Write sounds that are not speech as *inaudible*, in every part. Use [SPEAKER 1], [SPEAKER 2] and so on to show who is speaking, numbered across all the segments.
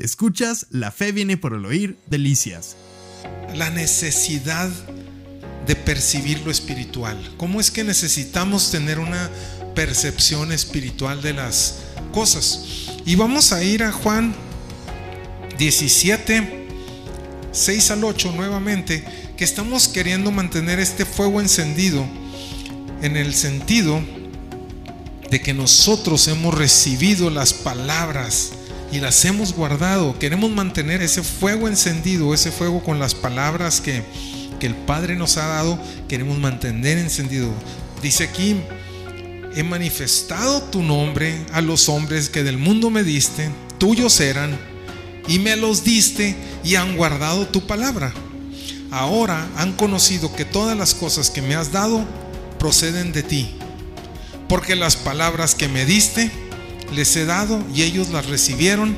[SPEAKER 1] Escuchas La fe viene por el oír, delicias.
[SPEAKER 2] La necesidad de percibir lo espiritual. ¿Cómo es que necesitamos tener una percepción espiritual de las cosas? Y vamos a ir a Juan 17, 6 al 8 nuevamente, que estamos queriendo mantener este fuego encendido en el sentido de que nosotros hemos recibido las palabras y las hemos guardado. Queremos mantener ese fuego encendido, ese fuego con las palabras que, que el Padre nos ha dado, queremos mantener encendido. Dice aquí, he manifestado tu nombre a los hombres que del mundo me diste, tuyos eran, y me los diste y han guardado tu palabra. Ahora han conocido que todas las cosas que me has dado proceden de ti porque las palabras que me diste les he dado y ellos las recibieron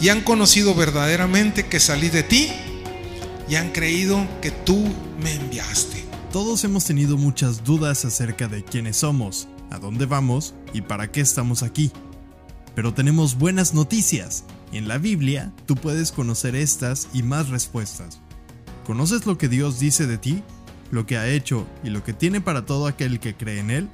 [SPEAKER 2] y han conocido verdaderamente que salí de ti y han creído que tú me enviaste.
[SPEAKER 1] Todos hemos tenido muchas dudas acerca de quiénes somos, a dónde vamos y para qué estamos aquí. Pero tenemos buenas noticias. En la Biblia tú puedes conocer estas y más respuestas. ¿Conoces lo que Dios dice de ti? ¿Lo que ha hecho y lo que tiene para todo aquel que cree en Él?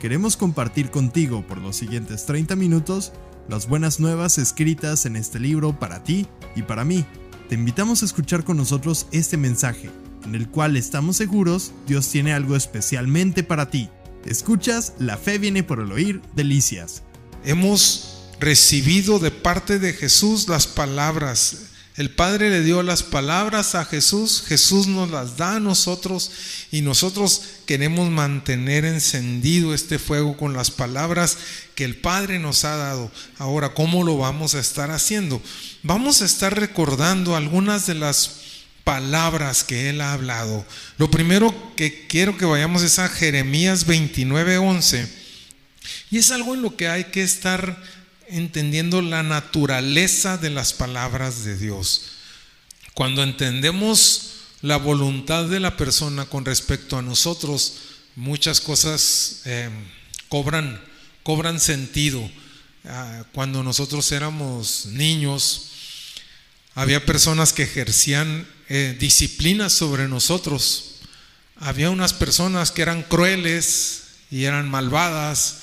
[SPEAKER 1] Queremos compartir contigo por los siguientes 30 minutos las buenas nuevas escritas en este libro para ti y para mí. Te invitamos a escuchar con nosotros este mensaje, en el cual estamos seguros Dios tiene algo especialmente para ti. Escuchas, la fe viene por el oír, delicias.
[SPEAKER 2] Hemos recibido de parte de Jesús las palabras el Padre le dio las palabras a Jesús, Jesús nos las da a nosotros y nosotros queremos mantener encendido este fuego con las palabras que el Padre nos ha dado. Ahora, ¿cómo lo vamos a estar haciendo? Vamos a estar recordando algunas de las palabras que Él ha hablado. Lo primero que quiero que vayamos es a Jeremías 29:11 y es algo en lo que hay que estar entendiendo la naturaleza de las palabras de Dios. Cuando entendemos la voluntad de la persona con respecto a nosotros, muchas cosas eh, cobran, cobran sentido. Ah, cuando nosotros éramos niños, había personas que ejercían eh, disciplina sobre nosotros. Había unas personas que eran crueles y eran malvadas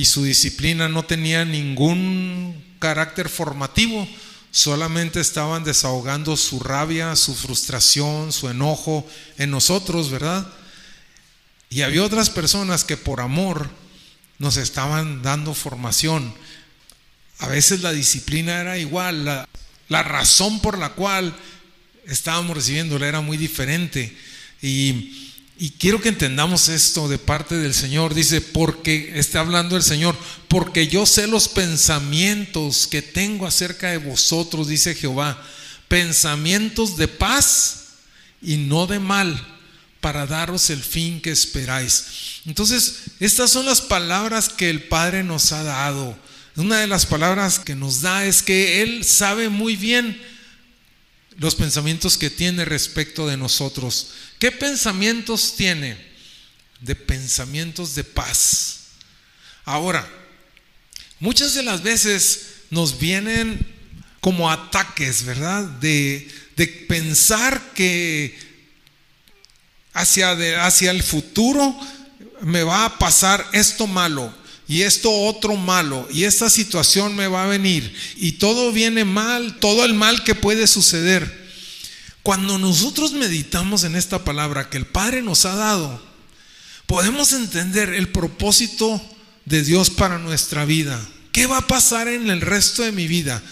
[SPEAKER 2] y su disciplina no tenía ningún carácter formativo, solamente estaban desahogando su rabia, su frustración, su enojo en nosotros, ¿verdad? Y había otras personas que por amor nos estaban dando formación. A veces la disciplina era igual, la, la razón por la cual estábamos recibiéndola era muy diferente. Y y quiero que entendamos esto de parte del Señor. Dice, porque está hablando el Señor, porque yo sé los pensamientos que tengo acerca de vosotros, dice Jehová, pensamientos de paz y no de mal, para daros el fin que esperáis. Entonces, estas son las palabras que el Padre nos ha dado. Una de las palabras que nos da es que Él sabe muy bien los pensamientos que tiene respecto de nosotros. ¿Qué pensamientos tiene? De pensamientos de paz. Ahora, muchas de las veces nos vienen como ataques, ¿verdad? De, de pensar que hacia, hacia el futuro me va a pasar esto malo y esto otro malo y esta situación me va a venir y todo viene mal, todo el mal que puede suceder. Cuando nosotros meditamos en esta palabra que el Padre nos ha dado, podemos entender el propósito de Dios para nuestra vida. ¿Qué va a pasar en el resto de mi vida?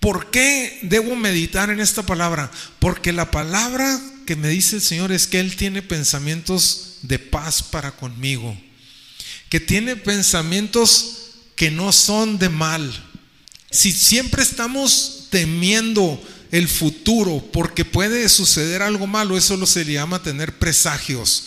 [SPEAKER 2] ¿Por qué debo meditar en esta palabra? Porque la palabra que me dice el Señor es que Él tiene pensamientos de paz para conmigo, que tiene pensamientos que no son de mal. Si siempre estamos temiendo el futuro, porque puede suceder algo malo, eso lo se le llama tener presagios.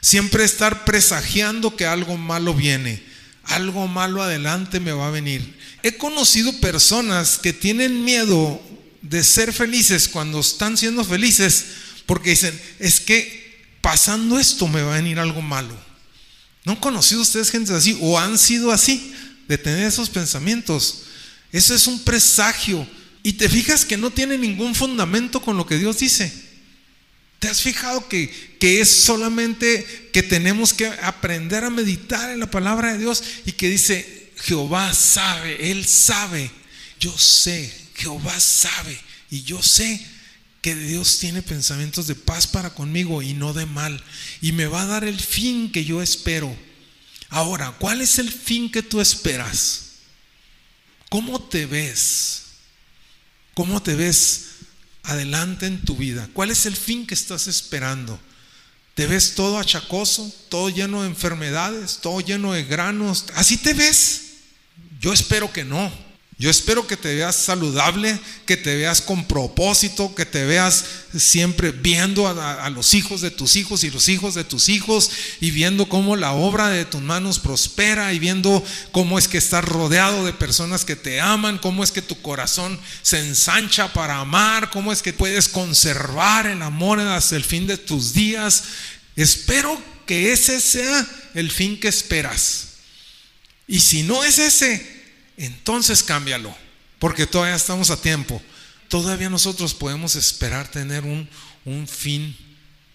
[SPEAKER 2] Siempre estar presagiando que algo malo viene, algo malo adelante me va a venir. He conocido personas que tienen miedo de ser felices cuando están siendo felices, porque dicen, es que pasando esto me va a venir algo malo. ¿No han conocido ustedes gente así o han sido así, de tener esos pensamientos? Eso es un presagio Y te fijas que no tiene ningún fundamento con lo que Dios dice. ¿Te has fijado que, que, es solamente que tenemos que aprender a meditar en la palabra de Dios y que dice, Jehová sabe, Él sabe, yo sé, Jehová sabe y yo sé que Dios tiene pensamientos de paz para conmigo y no de mal y me va a dar el fin que yo espero. Ahora, ¿cuál es el fin que tú esperas? ¿Cómo te ves? ¿Cómo te ves adelante en tu vida? ¿Cuál es el fin que estás esperando? ¿Te ves todo achacoso, todo lleno de enfermedades, todo lleno de granos? ¿Así te ves? Yo espero que no. Yo espero que te veas saludable, que te veas con propósito, que te veas siempre viendo a, los hijos de tus hijos y los hijos de tus hijos y viendo cómo la obra de tus manos prospera y viendo cómo es que estás rodeado de personas que te aman, cómo es que tu corazón se ensancha para amar, cómo es que puedes conservar el amor hasta el fin de tus días. Espero que ese sea el fin que esperas. Y si no es ese, entonces cámbialo, porque todavía estamos a tiempo. Todavía nosotros podemos esperar tener un, fin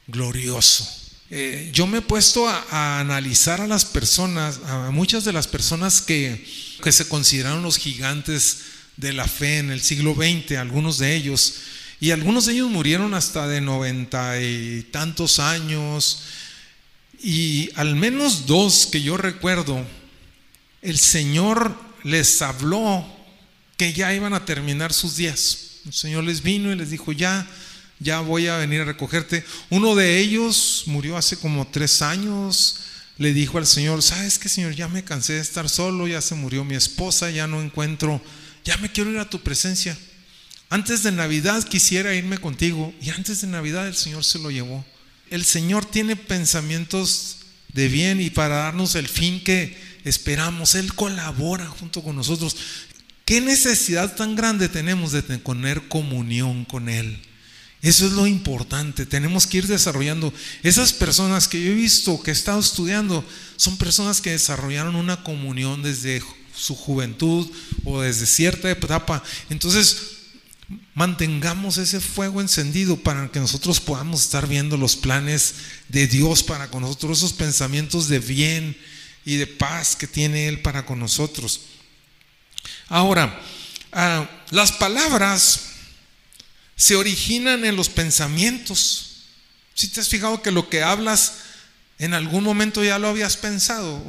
[SPEAKER 2] glorioso. Eh, yo me he puesto a, analizar a las personas, a muchas de las personas que, que se consideraron los gigantes de la fe en el siglo XX, algunos de ellos, y algunos de ellos murieron hasta de noventa y tantos años, y al menos dos que yo recuerdo, el Señor les habló que ya iban a terminar sus días. El Señor les vino y les dijo, ya, ya voy a venir a recogerte. Uno de ellos murió hace como tres años. Le dijo al Señor, ¿sabes qué, Señor? Ya me cansé de estar solo, ya se murió mi esposa, ya no encuentro, ya me quiero ir a tu presencia. Antes de Navidad quisiera irme contigo y antes de Navidad el Señor se lo llevó. El Señor tiene pensamientos de bien y para darnos el fin que, esperamos, Él colabora junto con nosotros. ¿Qué necesidad tan grande tenemos de tener comunión con Él? Eso es lo importante, tenemos que ir desarrollando. Esas personas que yo he visto, que he estado estudiando, son personas que desarrollaron una comunión desde su juventud o desde cierta etapa. Entonces, mantengamos ese fuego encendido para que nosotros podamos estar viendo los planes de Dios para con nosotros, esos pensamientos de bien, y de paz que tiene Él para con nosotros. Ahora, ah, las palabras se originan en los pensamientos. Si te has fijado que lo que hablas en algún momento ya lo habías pensado,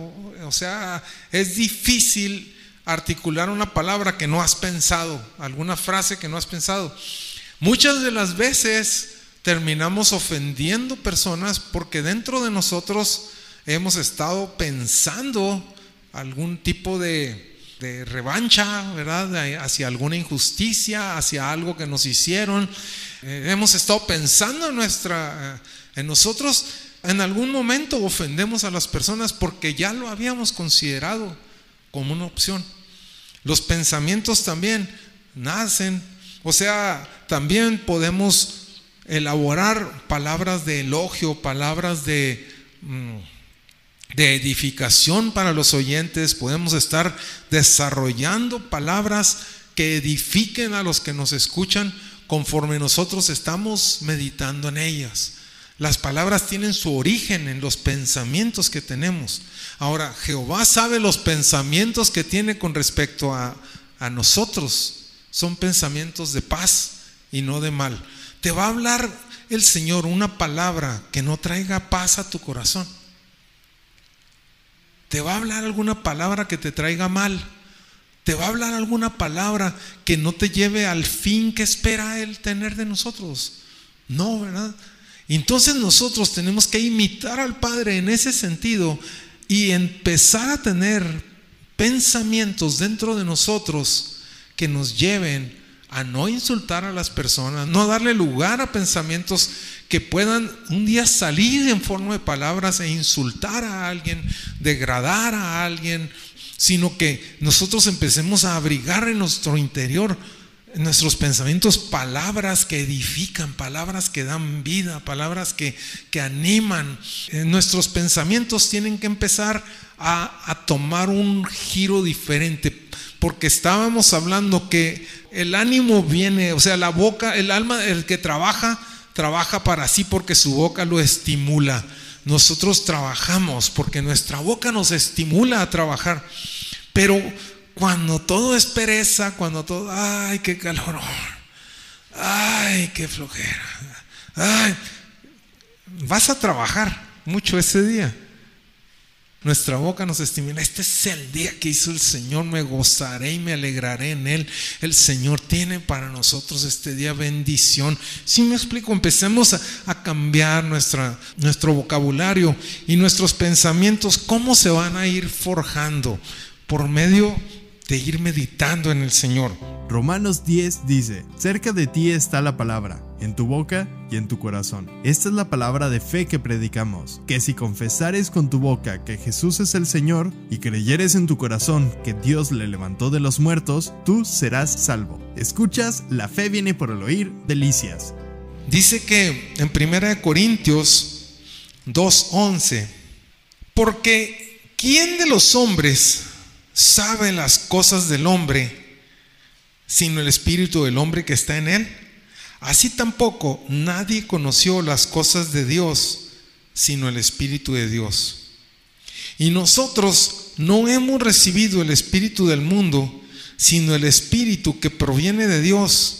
[SPEAKER 2] o sea, es difícil articular una palabra que no has pensado, alguna frase que no has pensado. Muchas de las veces terminamos ofendiendo personas porque dentro de nosotros hemos estado pensando algún tipo de, revancha, ¿verdad? Hacia alguna injusticia, hacia algo que nos hicieron. Eh, hemos estado pensando en nuestra, eh, en nosotros. En algún momento ofendemos a las personas porque ya lo habíamos considerado como una opción. Los pensamientos también nacen, o sea, también podemos elaborar palabras de elogio, palabras de, mm, de edificación para los oyentes, podemos estar desarrollando palabras que edifiquen a los que nos escuchan conforme nosotros estamos meditando en ellas. Las palabras tienen su origen en los pensamientos que tenemos. Ahora, Jehová sabe los pensamientos que tiene con respecto a, a nosotros. Son pensamientos de paz y no de mal. Te va a hablar el Señor una palabra que no traiga paz a tu corazón te va a hablar alguna palabra que te traiga mal. Te va a hablar alguna palabra que no te lleve al fin que espera Él tener de nosotros. No, ¿verdad? Entonces nosotros tenemos que imitar al Padre en ese sentido y empezar a tener pensamientos dentro de nosotros que nos lleven a no insultar a las personas, no darle lugar a pensamientos que puedan un día salir en forma de palabras e insultar a alguien, degradar a alguien, sino que nosotros empecemos a abrigar en nuestro interior, en nuestros pensamientos, palabras que edifican, palabras que dan vida, palabras que, que animan. Eh, nuestros pensamientos tienen que empezar a, a tomar un giro diferente porque estábamos hablando que el ánimo viene, o sea, la boca, el alma, el que trabaja, trabaja para sí porque su boca lo estimula. Nosotros trabajamos porque nuestra boca nos estimula a trabajar. Pero cuando todo es pereza, cuando todo, ay, qué calor, ay, qué flojera, ay, vas a trabajar mucho ese día. Nuestra boca nos estimula. Este es el día que hizo el Señor. Me gozaré y me alegraré en Él. El Señor tiene para nosotros este día bendición. Si me explico, empecemos a, a, cambiar nuestra, nuestro vocabulario y nuestros pensamientos. ¿Cómo se van a ir forjando? Por medio de ir meditando en el Señor.
[SPEAKER 1] Romanos 10 dice, cerca de ti está la palabra, en tu boca y en tu corazón. Esta es la palabra de fe que predicamos, que si confesares con tu boca que Jesús es el Señor y creyeres en tu corazón que Dios le levantó de los muertos, tú serás salvo. Escuchas, la fe viene por el oír, delicias.
[SPEAKER 2] Dice que en 1 Corintios 2.11, porque ¿quién de los hombres sabe las cosas del hombre, sino el espíritu del hombre que está en él. Así tampoco nadie conoció las cosas de Dios, sino el espíritu de Dios. Y nosotros no hemos recibido el espíritu del mundo, sino el espíritu que proviene de Dios,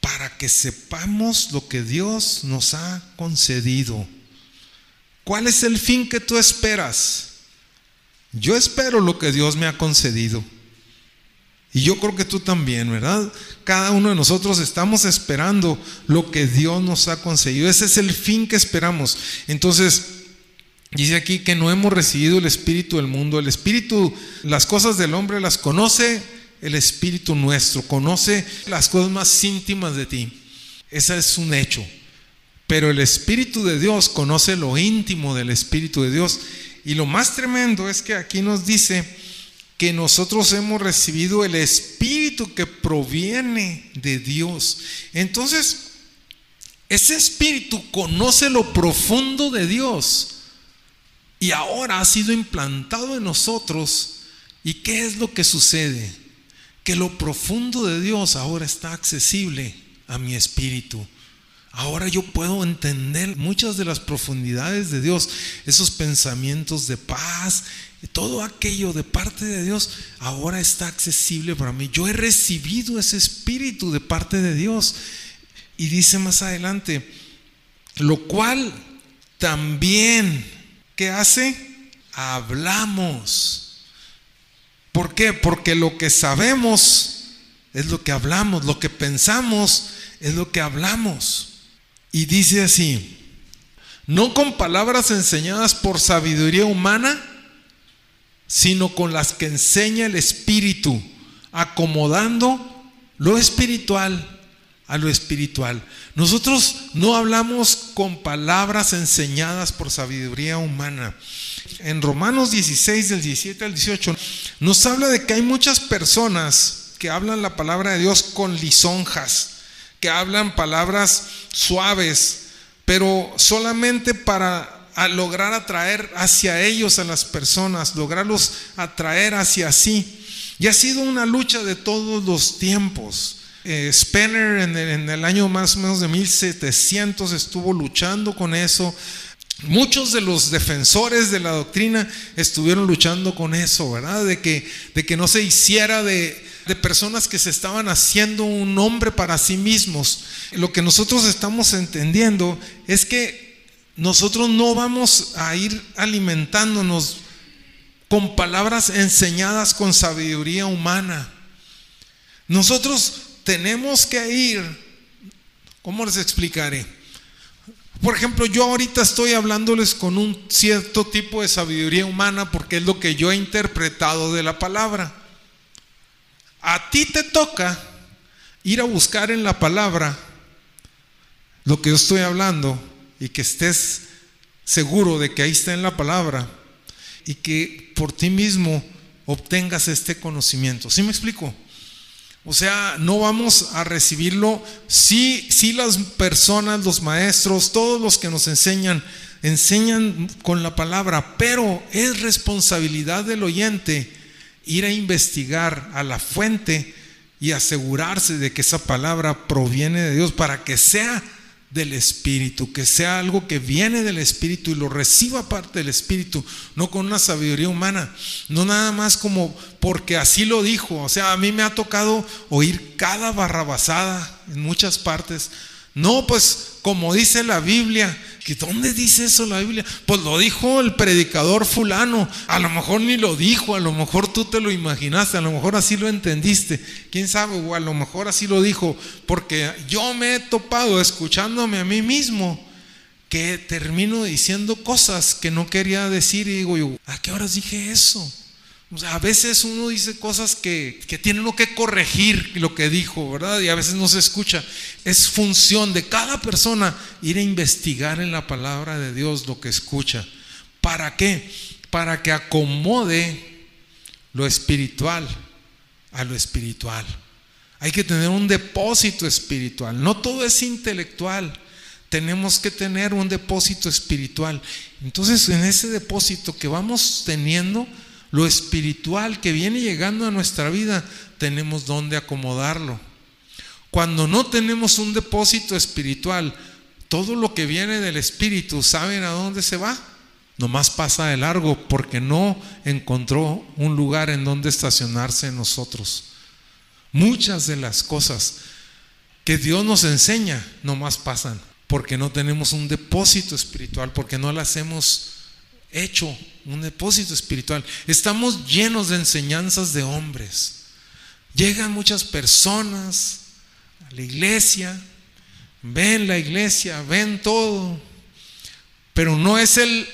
[SPEAKER 2] para que sepamos lo que Dios nos ha concedido. ¿Cuál es el fin que tú esperas? Yo espero lo que Dios me ha concedido. Y yo creo que tú también, ¿verdad? Cada uno de nosotros estamos esperando lo que Dios nos ha concedido. Ese es el fin que esperamos. Entonces, dice aquí que no hemos recibido el espíritu del mundo. El espíritu, las cosas del hombre las conoce el espíritu nuestro, conoce las cosas más íntimas de ti. Ese es un hecho. Pero el espíritu de Dios conoce lo íntimo del espíritu de Dios y lo más tremendo es que aquí nos dice que nosotros hemos recibido el Espíritu que proviene de Dios. Entonces, ese Espíritu conoce lo profundo de Dios y ahora ha sido implantado en nosotros. ¿Y qué es lo que sucede? Que lo profundo de Dios ahora está accesible a mi espíritu. Ahora yo puedo entender muchas de las profundidades de Dios, esos pensamientos de paz, todo aquello de parte de Dios, ahora está accesible para mí. Yo he recibido ese espíritu de parte de Dios. Y dice más adelante, lo cual también, ¿qué hace? Hablamos. ¿Por qué? Porque lo que sabemos es lo que hablamos, lo que pensamos es lo que hablamos. Y dice así, no con palabras enseñadas por sabiduría humana, sino con las que enseña el Espíritu, acomodando lo espiritual a lo espiritual. Nosotros no hablamos con palabras enseñadas por sabiduría humana. En Romanos 16, del 17 al 18, nos habla de que hay muchas personas que hablan la palabra de Dios con lisonjas que hablan palabras suaves, pero solamente para lograr atraer hacia ellos a las personas, lograrlos atraer hacia sí. Y ha sido una lucha de todos los tiempos. Eh, Spener en el, en el año más o menos de 1700 estuvo luchando con eso. Muchos de los defensores de la doctrina estuvieron luchando con eso, ¿verdad? De que, de que no se hiciera de, de personas que se estaban haciendo un nombre para sí mismos. Lo que nosotros estamos entendiendo es que nosotros no vamos a ir alimentándonos con palabras enseñadas con sabiduría humana. Nosotros tenemos que ir, ¿cómo les explicaré? Por ejemplo, yo ahorita estoy hablándoles con un cierto tipo de sabiduría humana porque es lo que yo he interpretado de la palabra. A ti te toca ir a buscar en la palabra lo que yo estoy hablando y que estés seguro de que ahí está en la palabra y que por ti mismo obtengas este conocimiento. ¿Sí me explico? O sea, no vamos a recibirlo si, si las personas, los maestros, todos los que nos enseñan, enseñan con la palabra, pero es responsabilidad del oyente ir a investigar a la fuente y asegurarse de que esa palabra proviene de Dios para que sea del Espíritu, que sea algo que viene del Espíritu y lo reciba parte del Espíritu, no con una sabiduría humana, no nada más como porque así lo dijo. O sea, a mí me ha tocado oír cada barrabasada en muchas partes. No, pues como dice la Biblia, ¿dónde dice eso la Biblia? Pues lo dijo el predicador fulano, a lo mejor ni lo dijo, a lo mejor tú te lo imaginaste, a lo mejor así lo entendiste, quién sabe, o a lo mejor así lo dijo, porque yo me he topado escuchándome a mí mismo que termino diciendo cosas que no quería decir y digo ¿a qué horas dije eso? A veces uno dice cosas que, que tiene uno que corregir lo que dijo, ¿verdad? Y a veces no se escucha. Es función de cada persona ir a investigar en la palabra de Dios lo que escucha. ¿Para qué? Para que acomode lo espiritual a lo espiritual. Hay que tener un depósito espiritual. No todo es intelectual. Tenemos que tener un depósito espiritual. Entonces, en ese depósito que vamos teniendo, lo espiritual que viene llegando a nuestra vida, tenemos donde acomodarlo. Cuando no tenemos un depósito espiritual, todo lo que viene del espíritu, ¿saben a dónde se va? Nomás pasa de largo porque no encontró un lugar en donde estacionarse nosotros. Muchas de las cosas que Dios nos enseña nomás pasan porque no tenemos un depósito espiritual, porque no las hemos hecho un depósito espiritual. Estamos llenos de enseñanzas de hombres. Llegan muchas personas a la iglesia, ven la iglesia, ven todo, pero no es el,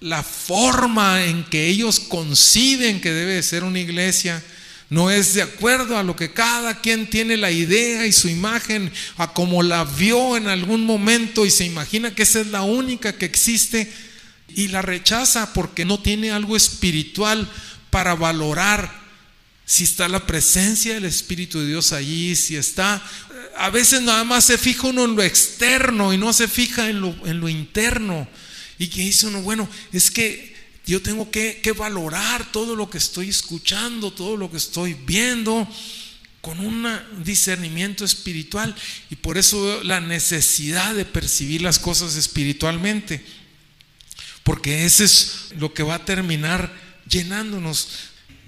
[SPEAKER 2] la forma en que ellos conciben que debe ser una iglesia. No es de acuerdo a lo que cada quien tiene la idea y su imagen, a como la vio en algún momento y se imagina que esa es la única que existe y la rechaza porque no tiene algo espiritual para valorar si está la presencia del Espíritu de Dios allí, si está... A veces nada más se fija uno en lo externo y no se fija en lo, en lo interno. Y que dice uno, bueno, es que yo tengo que, que valorar todo lo que estoy escuchando, todo lo que estoy viendo con un discernimiento espiritual y por eso la necesidad de percibir las cosas espiritualmente porque ese es lo que va a terminar llenándonos.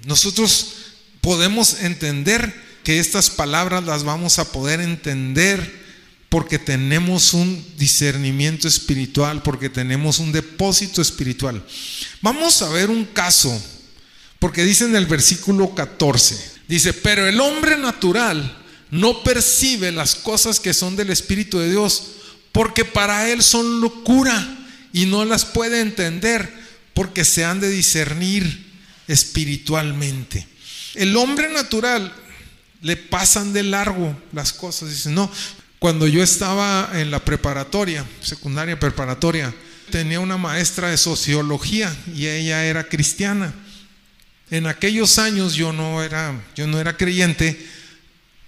[SPEAKER 2] Nosotros podemos entender que estas palabras las vamos a poder entender porque tenemos un discernimiento espiritual, porque tenemos un depósito espiritual. Vamos a ver un caso, porque dice en el versículo 14, dice, pero el hombre natural no percibe las cosas que son del Espíritu de Dios, porque para él son locura y no las puede entender porque se han de discernir espiritualmente. El hombre natural le pasan de largo las cosas. Dice, no, cuando yo estaba en la preparatoria, secundaria preparatoria, tenía una maestra de sociología y ella era cristiana. En aquellos años yo no era, yo no era creyente,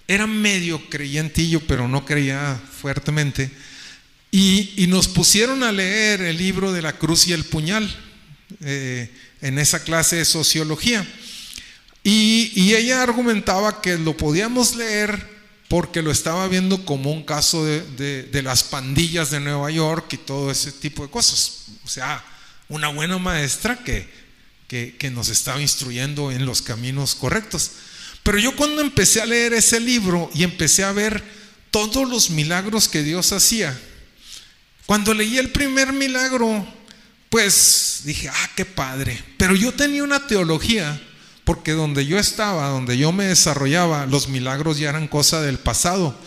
[SPEAKER 2] era medio creyentillo, pero no creía fuertemente. Y, nos pusieron a leer el libro de la cruz y el puñal eh, en esa clase de sociología. Y, ella argumentaba que lo podíamos leer porque lo estaba viendo como un caso de, las pandillas de Nueva York y todo ese tipo de cosas. O sea, una buena maestra que, que nos estaba instruyendo en los caminos correctos. Pero yo cuando empecé a leer ese libro y empecé a ver todos los milagros que Dios hacía, cuando leí el primer milagro, pues dije, ah, qué padre. Pero yo tenía una teología, porque donde yo estaba, donde yo me desarrollaba, los milagros ya eran cosa del pasado.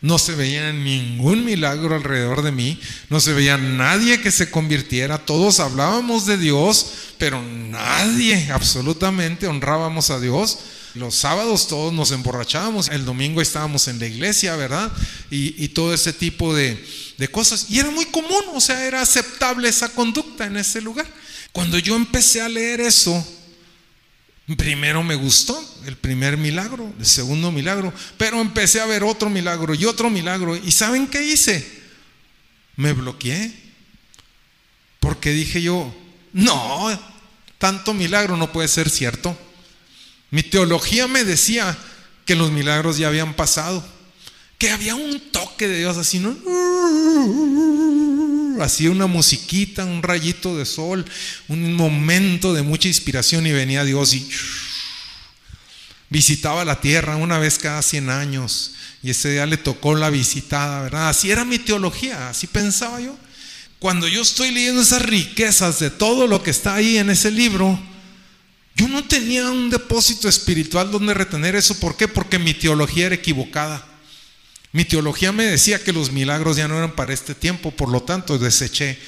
[SPEAKER 2] No se veía ningún milagro alrededor de mí, no se veía nadie que se convirtiera, todos hablábamos de Dios, pero nadie absolutamente honrábamos a Dios. Los sábados todos nos emborrachábamos, el domingo estábamos en la iglesia, ¿verdad? Y, todo ese tipo de, de cosas. Y era muy común, o sea, era aceptable esa conducta en ese lugar. Cuando yo empecé a leer eso, primero me gustó el primer milagro, el segundo milagro, pero empecé a ver otro milagro y otro milagro. ¿Y saben qué hice? Me bloqueé. Porque dije yo, no, tanto milagro no puede ser cierto. Mi teología me decía que los milagros ya habían pasado, que había un toque de Dios así, ¿no? Hacía una musiquita, un rayito de sol, un momento de mucha inspiración y venía Dios y visitaba la tierra una vez cada 100 años y ese día le tocó la visitada, ¿verdad? Así era mi teología, así pensaba yo. Cuando yo estoy leyendo esas riquezas de todo lo que está ahí en ese libro, yo no tenía un depósito espiritual donde retener eso. ¿Por qué? Porque mi teología era equivocada. Mi teología me decía que los milagros ya no eran para este tiempo, por lo tanto deseché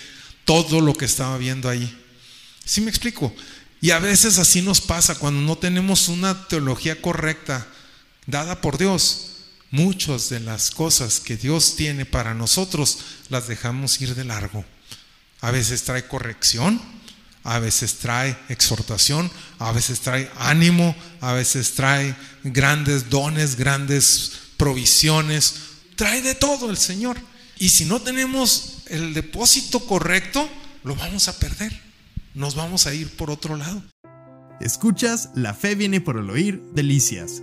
[SPEAKER 2] todo lo que estaba viendo ahí. ¿Sí me explico? Y a veces así nos pasa cuando no tenemos una teología correcta dada por Dios muchas de las cosas que Dios tiene para nosotros las dejamos ir de largo. A veces trae corrección, a veces trae exhortación, a veces trae ánimo, a veces trae grandes dones, grandes provisiones, trae de todo el Señor. Y si no tenemos el depósito correcto, lo vamos a perder. Nos vamos a ir por otro lado.
[SPEAKER 1] Escuchas La fe viene por el oír, delicias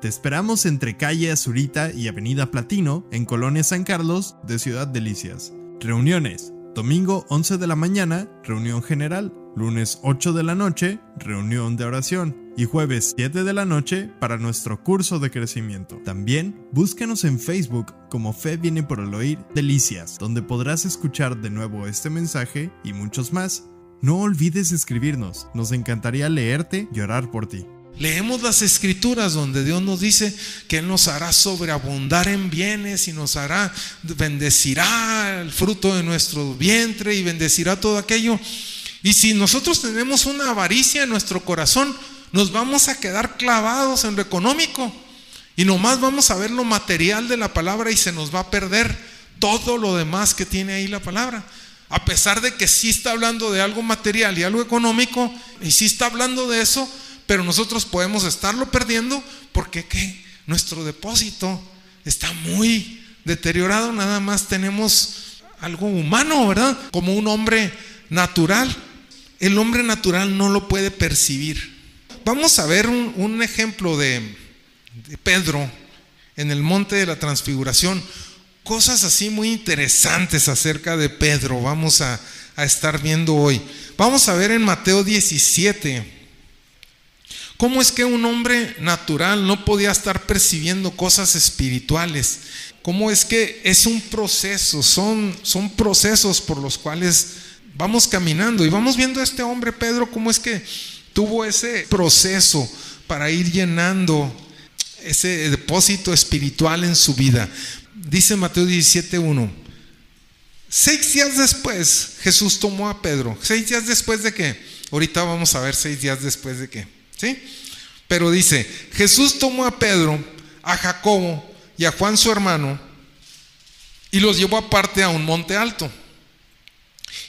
[SPEAKER 1] te esperamos entre calle Azurita y Avenida Platino, en Colonia San Carlos, de Ciudad Delicias. Reuniones. Domingo 11 de la mañana, reunión general. Lunes 8 de la noche, reunión de oración. Y jueves 7 de la noche para nuestro curso de crecimiento. También búscanos en Facebook como Fe viene por el oír Delicias, donde podrás escuchar de nuevo este mensaje y muchos más. No olvides escribirnos, nos encantaría leerte y orar por ti.
[SPEAKER 2] Leemos las escrituras donde Dios nos dice que Él nos hará sobreabundar en bienes y nos hará, bendecirá el fruto de nuestro vientre y bendecirá todo aquello. Y si nosotros tenemos una avaricia en nuestro corazón, nos vamos a quedar clavados en lo económico y nomás vamos a ver lo material de la palabra y se nos va a perder todo lo demás que tiene ahí la palabra. A pesar de que sí está hablando de algo material y algo económico, y sí está hablando de eso, pero nosotros podemos estarlo perdiendo porque ¿qué? nuestro depósito está muy deteriorado, nada más tenemos algo humano, ¿verdad? Como un hombre natural. El hombre natural no lo puede percibir. Vamos a ver un, ejemplo de, Pedro en el monte de la transfiguración. Cosas así muy interesantes acerca de Pedro. Vamos a, a estar viendo hoy. Vamos a ver en Mateo 17 ¿Cómo es que un hombre natural no podía estar percibiendo cosas espirituales? ¿Cómo es que es un proceso? Son, son procesos por los cuales vamos caminando y vamos viendo a este hombre, Pedro, cómo es que tuvo ese proceso para ir llenando ese depósito espiritual en su vida. Dice Mateo 17.1. Seis días después, Jesús tomó a Pedro. ¿Seis días después de qué? Ahorita vamos a ver seis días después de qué. ¿Sí? Pero dice, Jesús tomó a Pedro, a Jacobo y a Juan su hermano y los llevó aparte a un monte alto.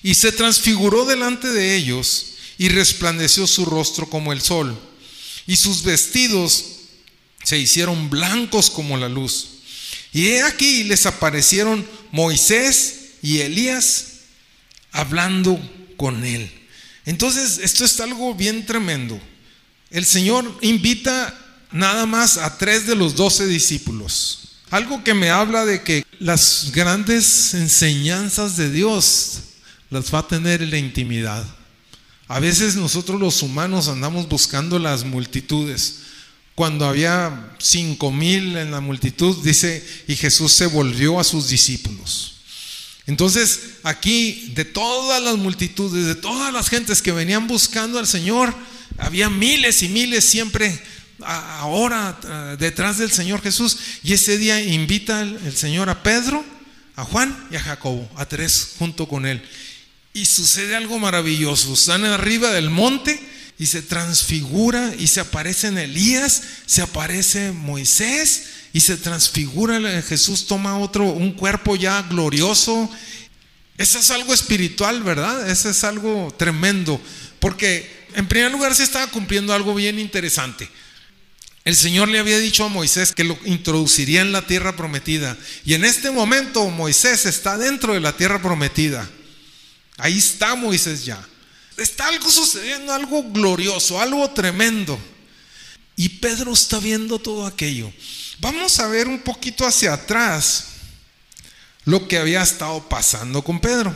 [SPEAKER 2] Y se transfiguró delante de ellos y resplandeció su rostro como el sol. Y sus vestidos se hicieron blancos como la luz. Y he aquí les aparecieron Moisés y Elías hablando con él. Entonces, esto es algo bien tremendo. El Señor invita nada más a tres de los doce discípulos. Algo que me habla de que las grandes enseñanzas de Dios las va a tener en la intimidad. A veces nosotros los humanos andamos buscando las multitudes. Cuando había cinco mil en la multitud, dice, y Jesús se volvió a sus discípulos. Entonces, aquí, de todas las multitudes, de todas las gentes que venían buscando al Señor, había miles y miles siempre ahora detrás del Señor Jesús. Y ese día invita el Señor a Pedro, a Juan y a Jacobo, a tres junto con él. Y sucede algo maravilloso. Están arriba del monte y se transfigura y se aparece en Elías, se aparece Moisés y se transfigura. Jesús toma otro, un cuerpo ya glorioso. Eso es algo espiritual, ¿verdad? Eso es algo tremendo. Porque en primer lugar se estaba cumpliendo algo bien interesante. El Señor le había dicho a Moisés que lo introduciría en la tierra prometida. Y en este momento Moisés está dentro de la tierra prometida. Ahí está Moisés ya. Está algo sucediendo, algo glorioso, algo tremendo. Y Pedro está viendo todo aquello. Vamos a ver un poquito hacia atrás lo que había estado pasando con Pedro.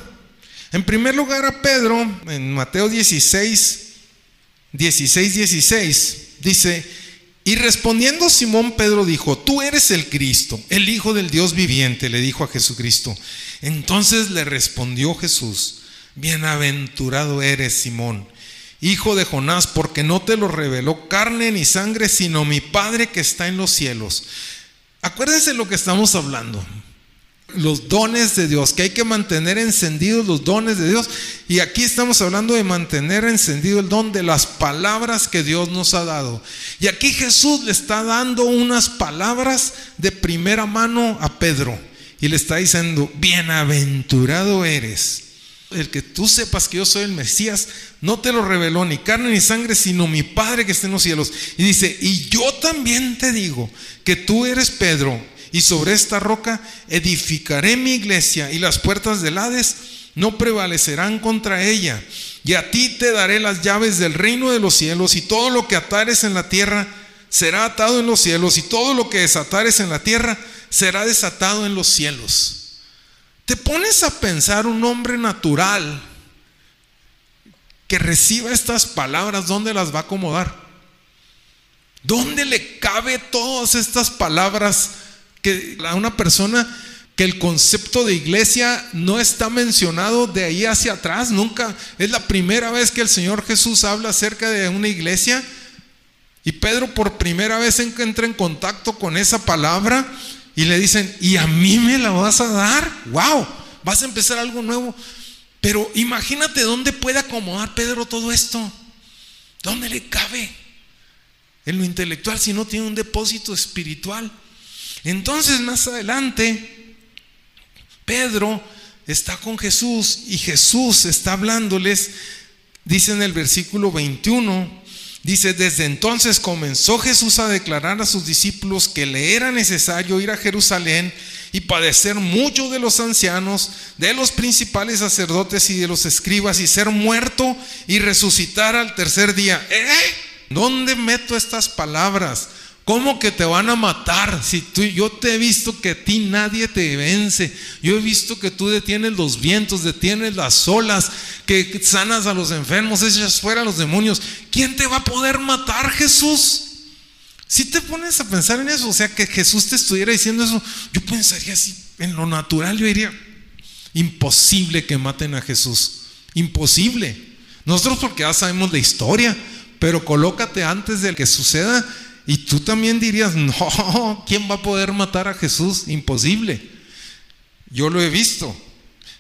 [SPEAKER 2] En primer lugar a Pedro, en Mateo 16, 16, 16, dice, y respondiendo Simón Pedro dijo, tú eres el Cristo, el Hijo del Dios viviente, le dijo a Jesucristo. Entonces le respondió Jesús, bienaventurado eres Simón, hijo de Jonás, porque no te lo reveló carne ni sangre, sino mi Padre que está en los cielos. Acuérdense lo que estamos hablando los dones de Dios, que hay que mantener encendidos los dones de Dios. Y aquí estamos hablando de mantener encendido el don de las palabras que Dios nos ha dado. Y aquí Jesús le está dando unas palabras de primera mano a Pedro. Y le está diciendo, bienaventurado eres. El que tú sepas que yo soy el Mesías, no te lo reveló ni carne ni sangre, sino mi Padre que está en los cielos. Y dice, y yo también te digo que tú eres Pedro y sobre esta roca edificaré mi iglesia y las puertas del Hades no prevalecerán contra ella. Y a ti te daré las llaves del reino de los cielos y todo lo que atares en la tierra será atado en los cielos y todo lo que desatares en la tierra será desatado en los cielos. Te pones a pensar un hombre natural que reciba estas palabras, ¿dónde las va a acomodar? ¿Dónde le cabe todas estas palabras que a una persona que el concepto de iglesia no está mencionado de ahí hacia atrás, nunca es la primera vez que el Señor Jesús habla acerca de una iglesia y Pedro por primera vez entra en contacto con esa palabra y le dicen, "¿Y a mí me la vas a dar?" Wow, vas a empezar algo nuevo. Pero imagínate dónde puede acomodar Pedro todo esto. ¿Dónde le cabe? En lo intelectual si no tiene un depósito espiritual. Entonces más adelante, Pedro está con Jesús y Jesús está hablándoles, dice en el versículo 21, dice, desde entonces comenzó Jesús a declarar a sus discípulos que le era necesario ir a Jerusalén y padecer mucho de los ancianos, de los principales sacerdotes y de los escribas y ser muerto y resucitar al tercer día. ¿Eh? ¿Dónde meto estas palabras? ¿Cómo que te van a matar? Si tú, yo te he visto que a ti nadie te vence. Yo he visto que tú detienes los vientos, detienes las olas, que sanas a los enfermos, echas fuera a los demonios. ¿Quién te va a poder matar, Jesús? Si te pones a pensar en eso, o sea, que Jesús te estuviera diciendo eso, yo pensaría así, en lo natural, yo diría, imposible que maten a Jesús. Imposible. Nosotros porque ya sabemos la historia, pero colócate antes de que suceda y tú también dirías, no, ¿quién va a poder matar a Jesús? Imposible. Yo lo he visto.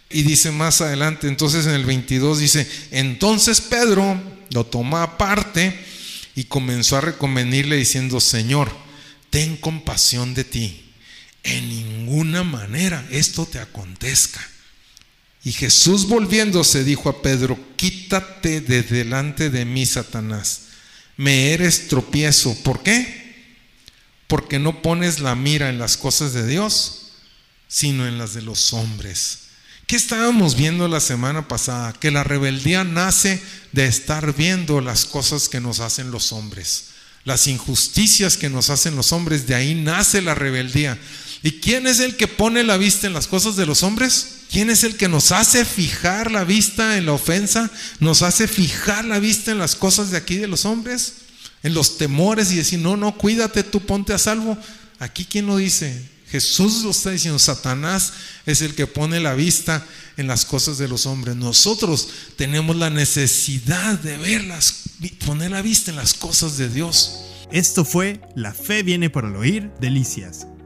[SPEAKER 2] Y dice más adelante, entonces en el 22 dice, entonces Pedro lo toma aparte y comenzó a recomendarle diciendo, Señor, ten compasión de ti. En ninguna manera esto te acontezca. Y Jesús volviéndose dijo a Pedro, quítate de delante de mí, Satanás me eres tropiezo. ¿Por qué? Porque no pones la mira en las cosas de Dios, sino en las de los hombres. ¿Qué estábamos viendo la semana pasada? Que la rebeldía nace de estar viendo las cosas que nos hacen los hombres, las injusticias que nos hacen los hombres, de ahí nace la rebeldía. ¿Y quién es el que pone la vista en las cosas de los hombres? ¿Quién es el que nos hace fijar la vista en la ofensa? ¿Nos hace fijar la vista en las cosas de aquí de los hombres? En los temores y decir, no, no, cuídate, tú ponte a salvo. Aquí, ¿quién lo dice? Jesús lo está diciendo, Satanás es el que pone la vista en las cosas de los hombres. Nosotros tenemos la necesidad de verlas, poner la vista en las cosas de Dios.
[SPEAKER 1] Esto fue La Fe viene por el oír, Delicias.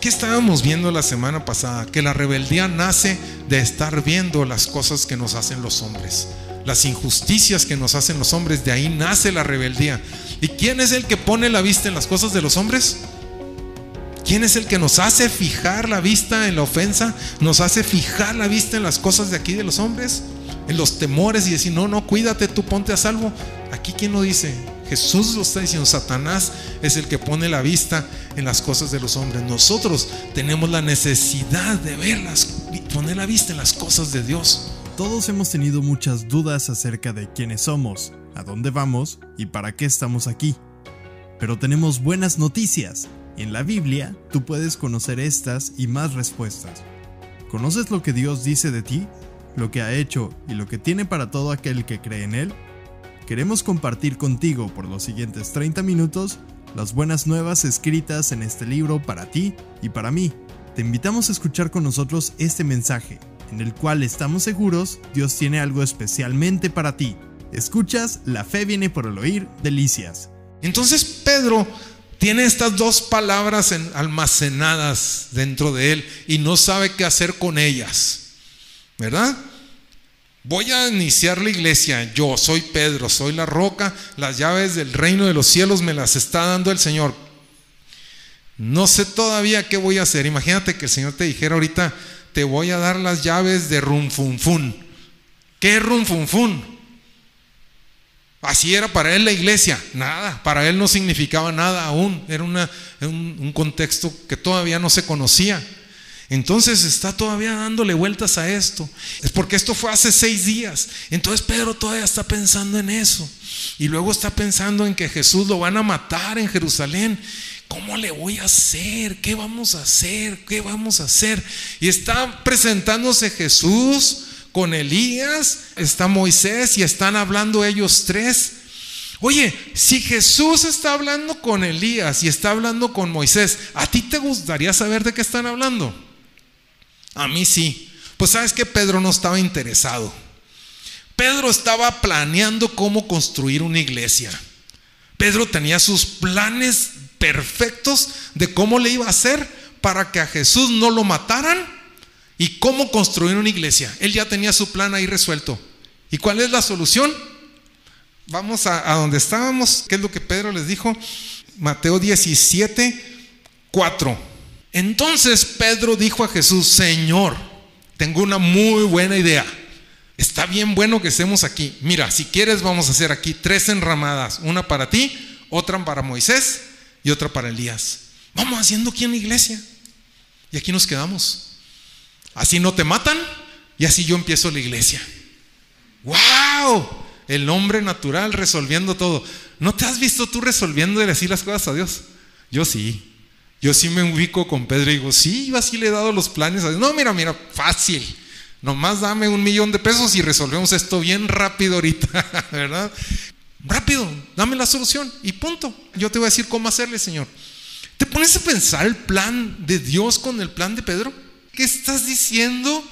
[SPEAKER 2] ¿Qué estábamos viendo la semana pasada? Que la rebeldía nace de estar viendo las cosas que nos hacen los hombres. Las injusticias que nos hacen los hombres, de ahí nace la rebeldía. ¿Y quién es el que pone la vista en las cosas de los hombres? ¿Quién es el que nos hace fijar la vista en la ofensa? ¿Nos hace fijar la vista en las cosas de aquí de los hombres? En los temores y decir, no, no, cuídate, tú ponte a salvo. Aquí, ¿quién lo dice? Jesús lo está diciendo, Satanás es el que pone la vista en las cosas de los hombres. Nosotros tenemos la necesidad de verlas, poner la vista en las cosas de Dios.
[SPEAKER 1] Todos hemos tenido muchas dudas acerca de quiénes somos, a dónde vamos y para qué estamos aquí. Pero tenemos buenas noticias. En la Biblia tú puedes conocer estas y más respuestas. ¿Conoces lo que Dios dice de ti? ¿Lo que ha hecho y lo que tiene para todo aquel que cree en Él? Queremos compartir contigo por los siguientes 30 minutos las buenas nuevas escritas en este libro para ti y para mí. Te invitamos a escuchar con nosotros este mensaje, en el cual estamos seguros Dios tiene algo especialmente para ti. Escuchas, la fe viene por el oír, delicias.
[SPEAKER 2] Entonces Pedro tiene estas dos palabras almacenadas dentro de él y no sabe qué hacer con ellas, ¿verdad? Voy a iniciar la iglesia. Yo soy Pedro, soy la roca. Las llaves del reino de los cielos me las está dando el Señor. No sé todavía qué voy a hacer. Imagínate que el Señor te dijera ahorita, te voy a dar las llaves de rumfunfun. ¿Qué es? Así era para él la iglesia. Nada, para él no significaba nada aún. Era un, un contexto que todavía no se conocía. Entonces está todavía dándole vueltas a esto. Es porque esto fue hace seis días. Entonces Pedro todavía está pensando en eso. Y luego está pensando en que Jesús lo van a matar en Jerusalén. ¿Cómo le voy a hacer? ¿Qué vamos a hacer? ¿Qué vamos a hacer? Y está presentándose Jesús con Elías, está Moisés y están hablando ellos tres. Oye, si Jesús está hablando con Elías y está hablando con Moisés, ¿a ti te gustaría saber de qué están hablando? A mí sí. Pues sabes que Pedro no estaba interesado. Pedro estaba planeando cómo construir una iglesia. Pedro tenía sus planes perfectos de cómo le iba a hacer para que a Jesús no lo mataran y cómo construir una iglesia. Él ya tenía su plan ahí resuelto. ¿Y cuál es la solución? Vamos a, a donde estábamos, ¿qué es lo que Pedro les dijo? Mateo 17, 4. Entonces Pedro dijo a Jesús, Señor, tengo una muy buena idea. Está bien bueno que estemos aquí. Mira, si quieres vamos a hacer aquí tres enramadas, una para ti, otra para Moisés y otra para Elías. Vamos haciendo aquí en la iglesia. Y aquí nos quedamos. Así no te matan y así yo empiezo la iglesia. ¡Wow! El hombre natural resolviendo todo. ¿No te has visto tú resolviendo y decir las cosas a Dios? Yo sí. Yo sí me ubico con Pedro y digo, sí, yo así le he dado los planes. No, mira, mira, fácil. Nomás dame un millón de pesos y resolvemos esto bien rápido ahorita, *laughs* ¿verdad? Rápido, dame la solución y punto. Yo te voy a decir cómo hacerle, Señor. ¿Te pones a pensar el plan de Dios con el plan de Pedro? ¿Qué estás diciendo?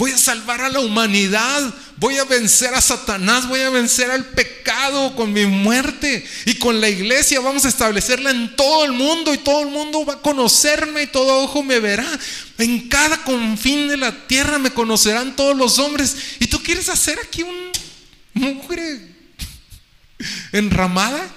[SPEAKER 2] Voy a salvar a la humanidad. Voy a vencer a Satanás. Voy a vencer al pecado con mi muerte. Y con la iglesia vamos a establecerla en todo el mundo. Y todo el mundo va a conocerme y todo ojo me verá. En cada confín de la tierra me conocerán todos los hombres. Y tú quieres hacer aquí un mujer enramada.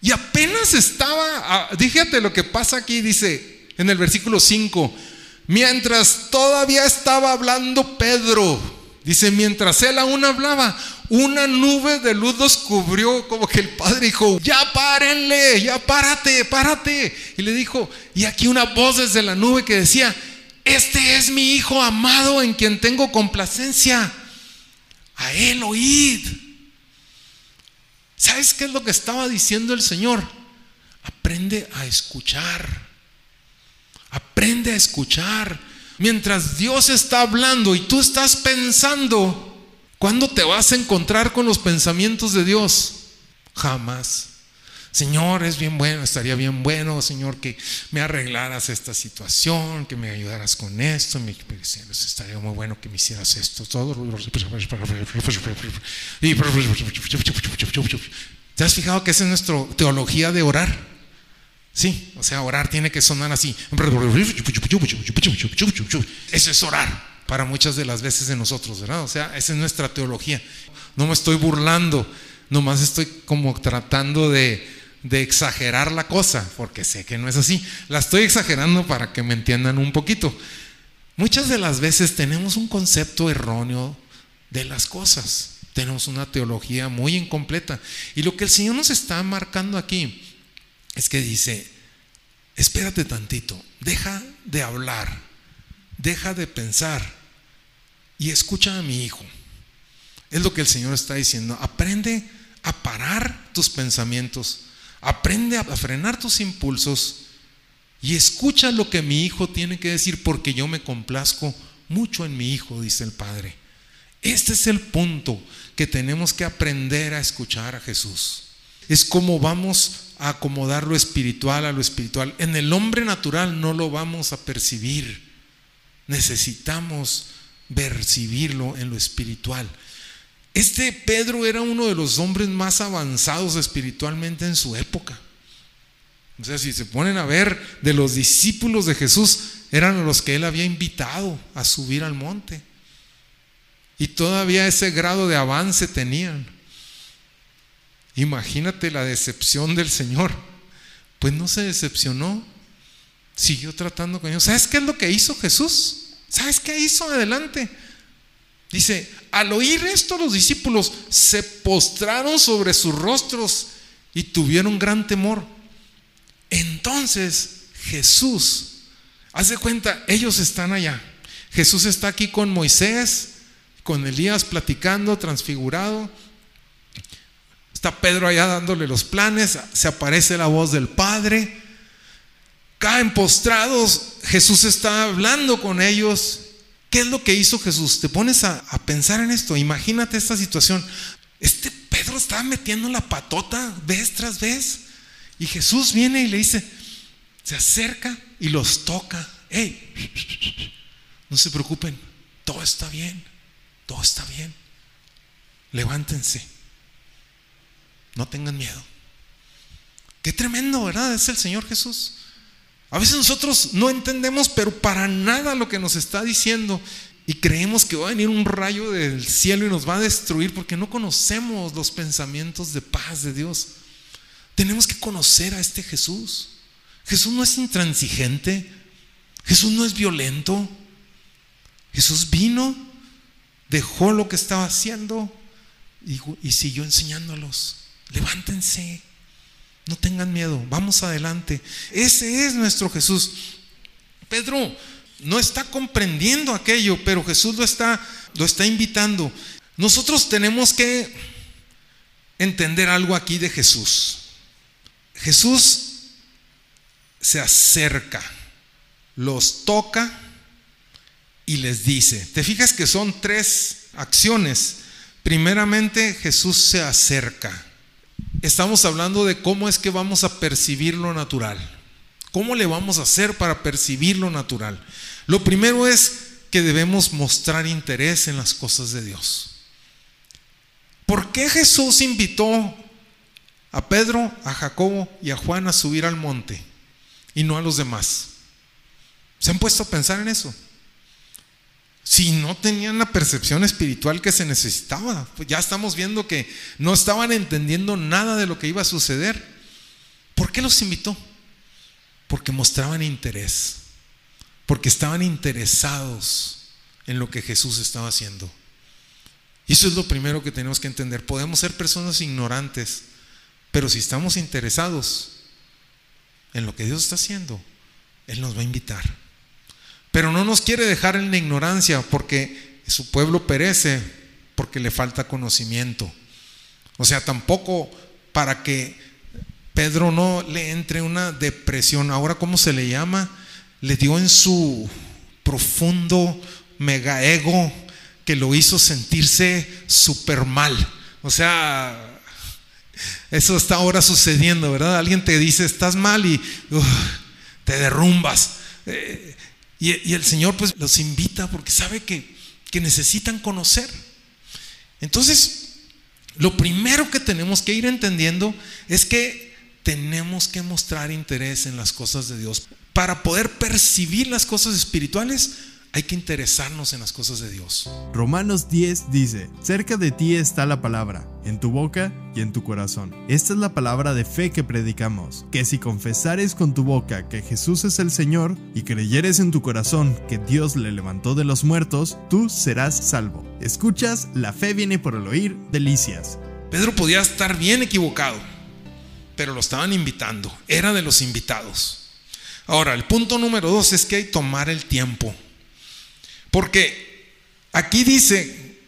[SPEAKER 2] Y apenas estaba, fíjate lo que pasa aquí, dice en el versículo 5 Mientras todavía estaba hablando Pedro, dice, mientras él aún hablaba, una nube de luz los cubrió, como que el padre dijo, ya párenle, ya párate, párate. Y le dijo, y aquí una voz desde la nube que decía, este es mi hijo amado en quien tengo complacencia, a él oíd. ¿Sabes qué es lo que estaba diciendo el Señor? Aprende a escuchar. Aprende a escuchar. Mientras Dios está hablando y tú estás pensando, ¿cuándo te vas a encontrar con los pensamientos de Dios? Jamás. Señor, es bien bueno, estaría bien bueno, Señor, que me arreglaras esta situación, que me ayudaras con esto, estaría muy bueno que me hicieras esto, todo. ¿Te has fijado que esa es nuestra teología de orar? Sí, o sea, orar tiene que sonar así. Eso es orar para muchas de las veces de nosotros, ¿verdad? O sea, esa es nuestra teología. No me estoy burlando, nomás estoy como tratando de de exagerar la cosa, porque sé que no es así. La estoy exagerando para que me entiendan un poquito. Muchas de las veces tenemos un concepto erróneo de las cosas. Tenemos una teología muy incompleta. Y lo que el Señor nos está marcando aquí es que dice, espérate tantito, deja de hablar, deja de pensar y escucha a mi hijo. Es lo que el Señor está diciendo. Aprende a parar tus pensamientos Aprende a frenar tus impulsos y escucha lo que mi hijo tiene que decir porque yo me complazco mucho en mi hijo, dice el Padre. Este es el punto que tenemos que aprender a escuchar a Jesús. Es como vamos acomodar lo espiritual a lo espiritual. En el hombre natural no lo vamos a percibir. Necesitamos percibirlo en lo espiritual. Este Pedro era uno de los hombres más avanzados espiritualmente en su época. O sea, si se ponen a ver de los discípulos de Jesús, eran los que él había invitado a subir al monte. Y todavía ese grado de avance tenían. Imagínate la decepción del Señor. Pues no se decepcionó. Siguió tratando con ellos. ¿Sabes qué es lo que hizo Jesús? ¿Sabes qué hizo adelante? Dice, al oír esto los discípulos se postraron sobre sus rostros y tuvieron gran temor. Entonces Jesús, haz de cuenta, ellos están allá. Jesús está aquí con Moisés, con Elías platicando, transfigurado. Pedro allá dándole los planes, se aparece la voz del Padre. Caen postrados, Jesús está hablando con ellos ¿Qué es lo que hizo Jesús? Te pones a, pensar en esto. Imagínate esta situación. Este Pedro estaba metiendo la patota vez tras vez. Y Jesús viene y le dice, se acerca y los toca. Hey, no se preocupen, todo está bien, todo está bien. Levántense, no tengan miedo. Qué tremendo, ¿verdad? Es el Señor Jesús. A veces nosotros no entendemos, pero para nada lo que nos está diciendo. Y creemos que va a venir un rayo del cielo y nos va a destruir porque no conocemos los pensamientos de paz de Dios. Tenemos que conocer a este Jesús. Jesús no es intransigente. Jesús no es violento. Jesús vino, dejó lo que estaba haciendo y, y siguió enseñándolos. Levántense, no tengan miedo, vamos adelante. Ese es nuestro Jesús. Pedro no está comprendiendo aquello, pero Jesús lo está, lo está invitando. Nosotros tenemos que entender algo aquí de Jesús. Jesús se acerca, los toca y les dice, te fijas que son tres acciones. Primeramente Jesús se acerca estamos hablando de cómo es que vamos a percibir lo natural. ¿Cómo le vamos a hacer para percibir lo natural? Lo primero es que debemos mostrar interés en las cosas de Dios. ¿Por qué Jesús invitó a Pedro, a Jacobo y a Juan a subir al monte y no a los demás? ¿Se han puesto a pensar en eso? Si no tenían la percepción espiritual que se necesitaba. Pues ya estamos viendo que no estaban entendiendo nada de lo que iba a suceder. ¿Por qué los invitó? Porque mostraban interés, porque estaban interesados en lo que Jesús estaba haciendo. Y eso es lo primero que tenemos que entender. Podemos ser personas ignorantes, pero si estamos interesados en lo que Dios está haciendo, Él nos va a invitar. Pero no nos quiere dejar en la ignorancia porque su pueblo perece porque le falta conocimiento. O sea, tampoco para que Pedro no le entre una depresión. Ahora, ¿cómo se le llama? Le dio en su profundo mega ego que lo hizo sentirse súper mal. O sea, Eso está ahora sucediendo, ¿verdad? Alguien te dice, estás mal y te derrumbas. Eh, y, el Señor pues los invita porque sabe que, que necesitan conocer. Entonces, lo primero que tenemos que ir entendiendo es que tenemos que mostrar interés en las cosas de Dios. Para poder percibir las cosas espirituales, hay que interesarnos en las cosas de Dios.
[SPEAKER 1] Romanos 10 dice, cerca de ti está la palabra, en tu boca y en tu corazón. Esta es la palabra de fe que predicamos, que si confesares con tu boca que Jesús es el Señor y creyeres en tu corazón que Dios le levantó de los muertos, tú serás salvo. Escuchas, la fe viene por el oír, delicias.
[SPEAKER 2] Pedro podía estar bien equivocado, pero lo estaban invitando, era de los invitados. Ahora, el punto número dos es que hay que tomar el tiempo porque aquí dice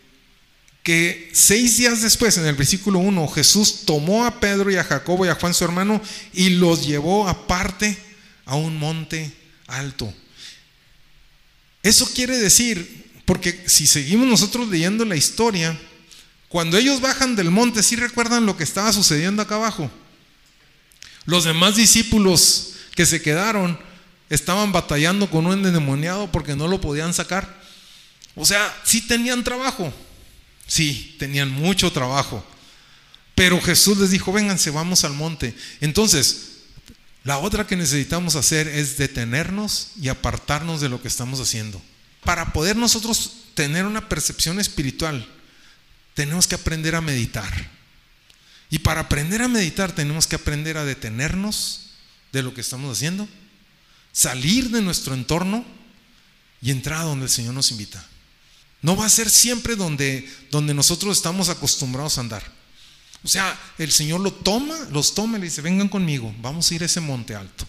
[SPEAKER 2] que seis días después, en el versículo 1, Jesús tomó a Pedro y a Jacobo y a Juan su hermano y los llevó aparte a un monte alto. Eso quiere decir, porque si seguimos nosotros leyendo la historia, cuando ellos bajan del monte, ¿sí recuerdan lo que estaba sucediendo acá abajo? Los demás discípulos que se quedaron estaban batallando con un endemoniado porque no lo podían sacar. O sea, sí tenían trabajo. Sí, tenían mucho trabajo. Pero Jesús les dijo, vénganse, vamos al monte. Entonces, la otra que necesitamos hacer es detenernos y apartarnos de lo que estamos haciendo. Para poder nosotros tener una percepción espiritual, tenemos que aprender a meditar. Y para aprender a meditar tenemos que aprender a detenernos de lo que estamos haciendo, salir de nuestro entorno y entrar a donde el Señor nos invita. No va a ser siempre donde, donde nosotros estamos acostumbrados a andar. O sea, el Señor lo toma, los toma y le dice, vengan conmigo, vamos a ir a ese monte alto.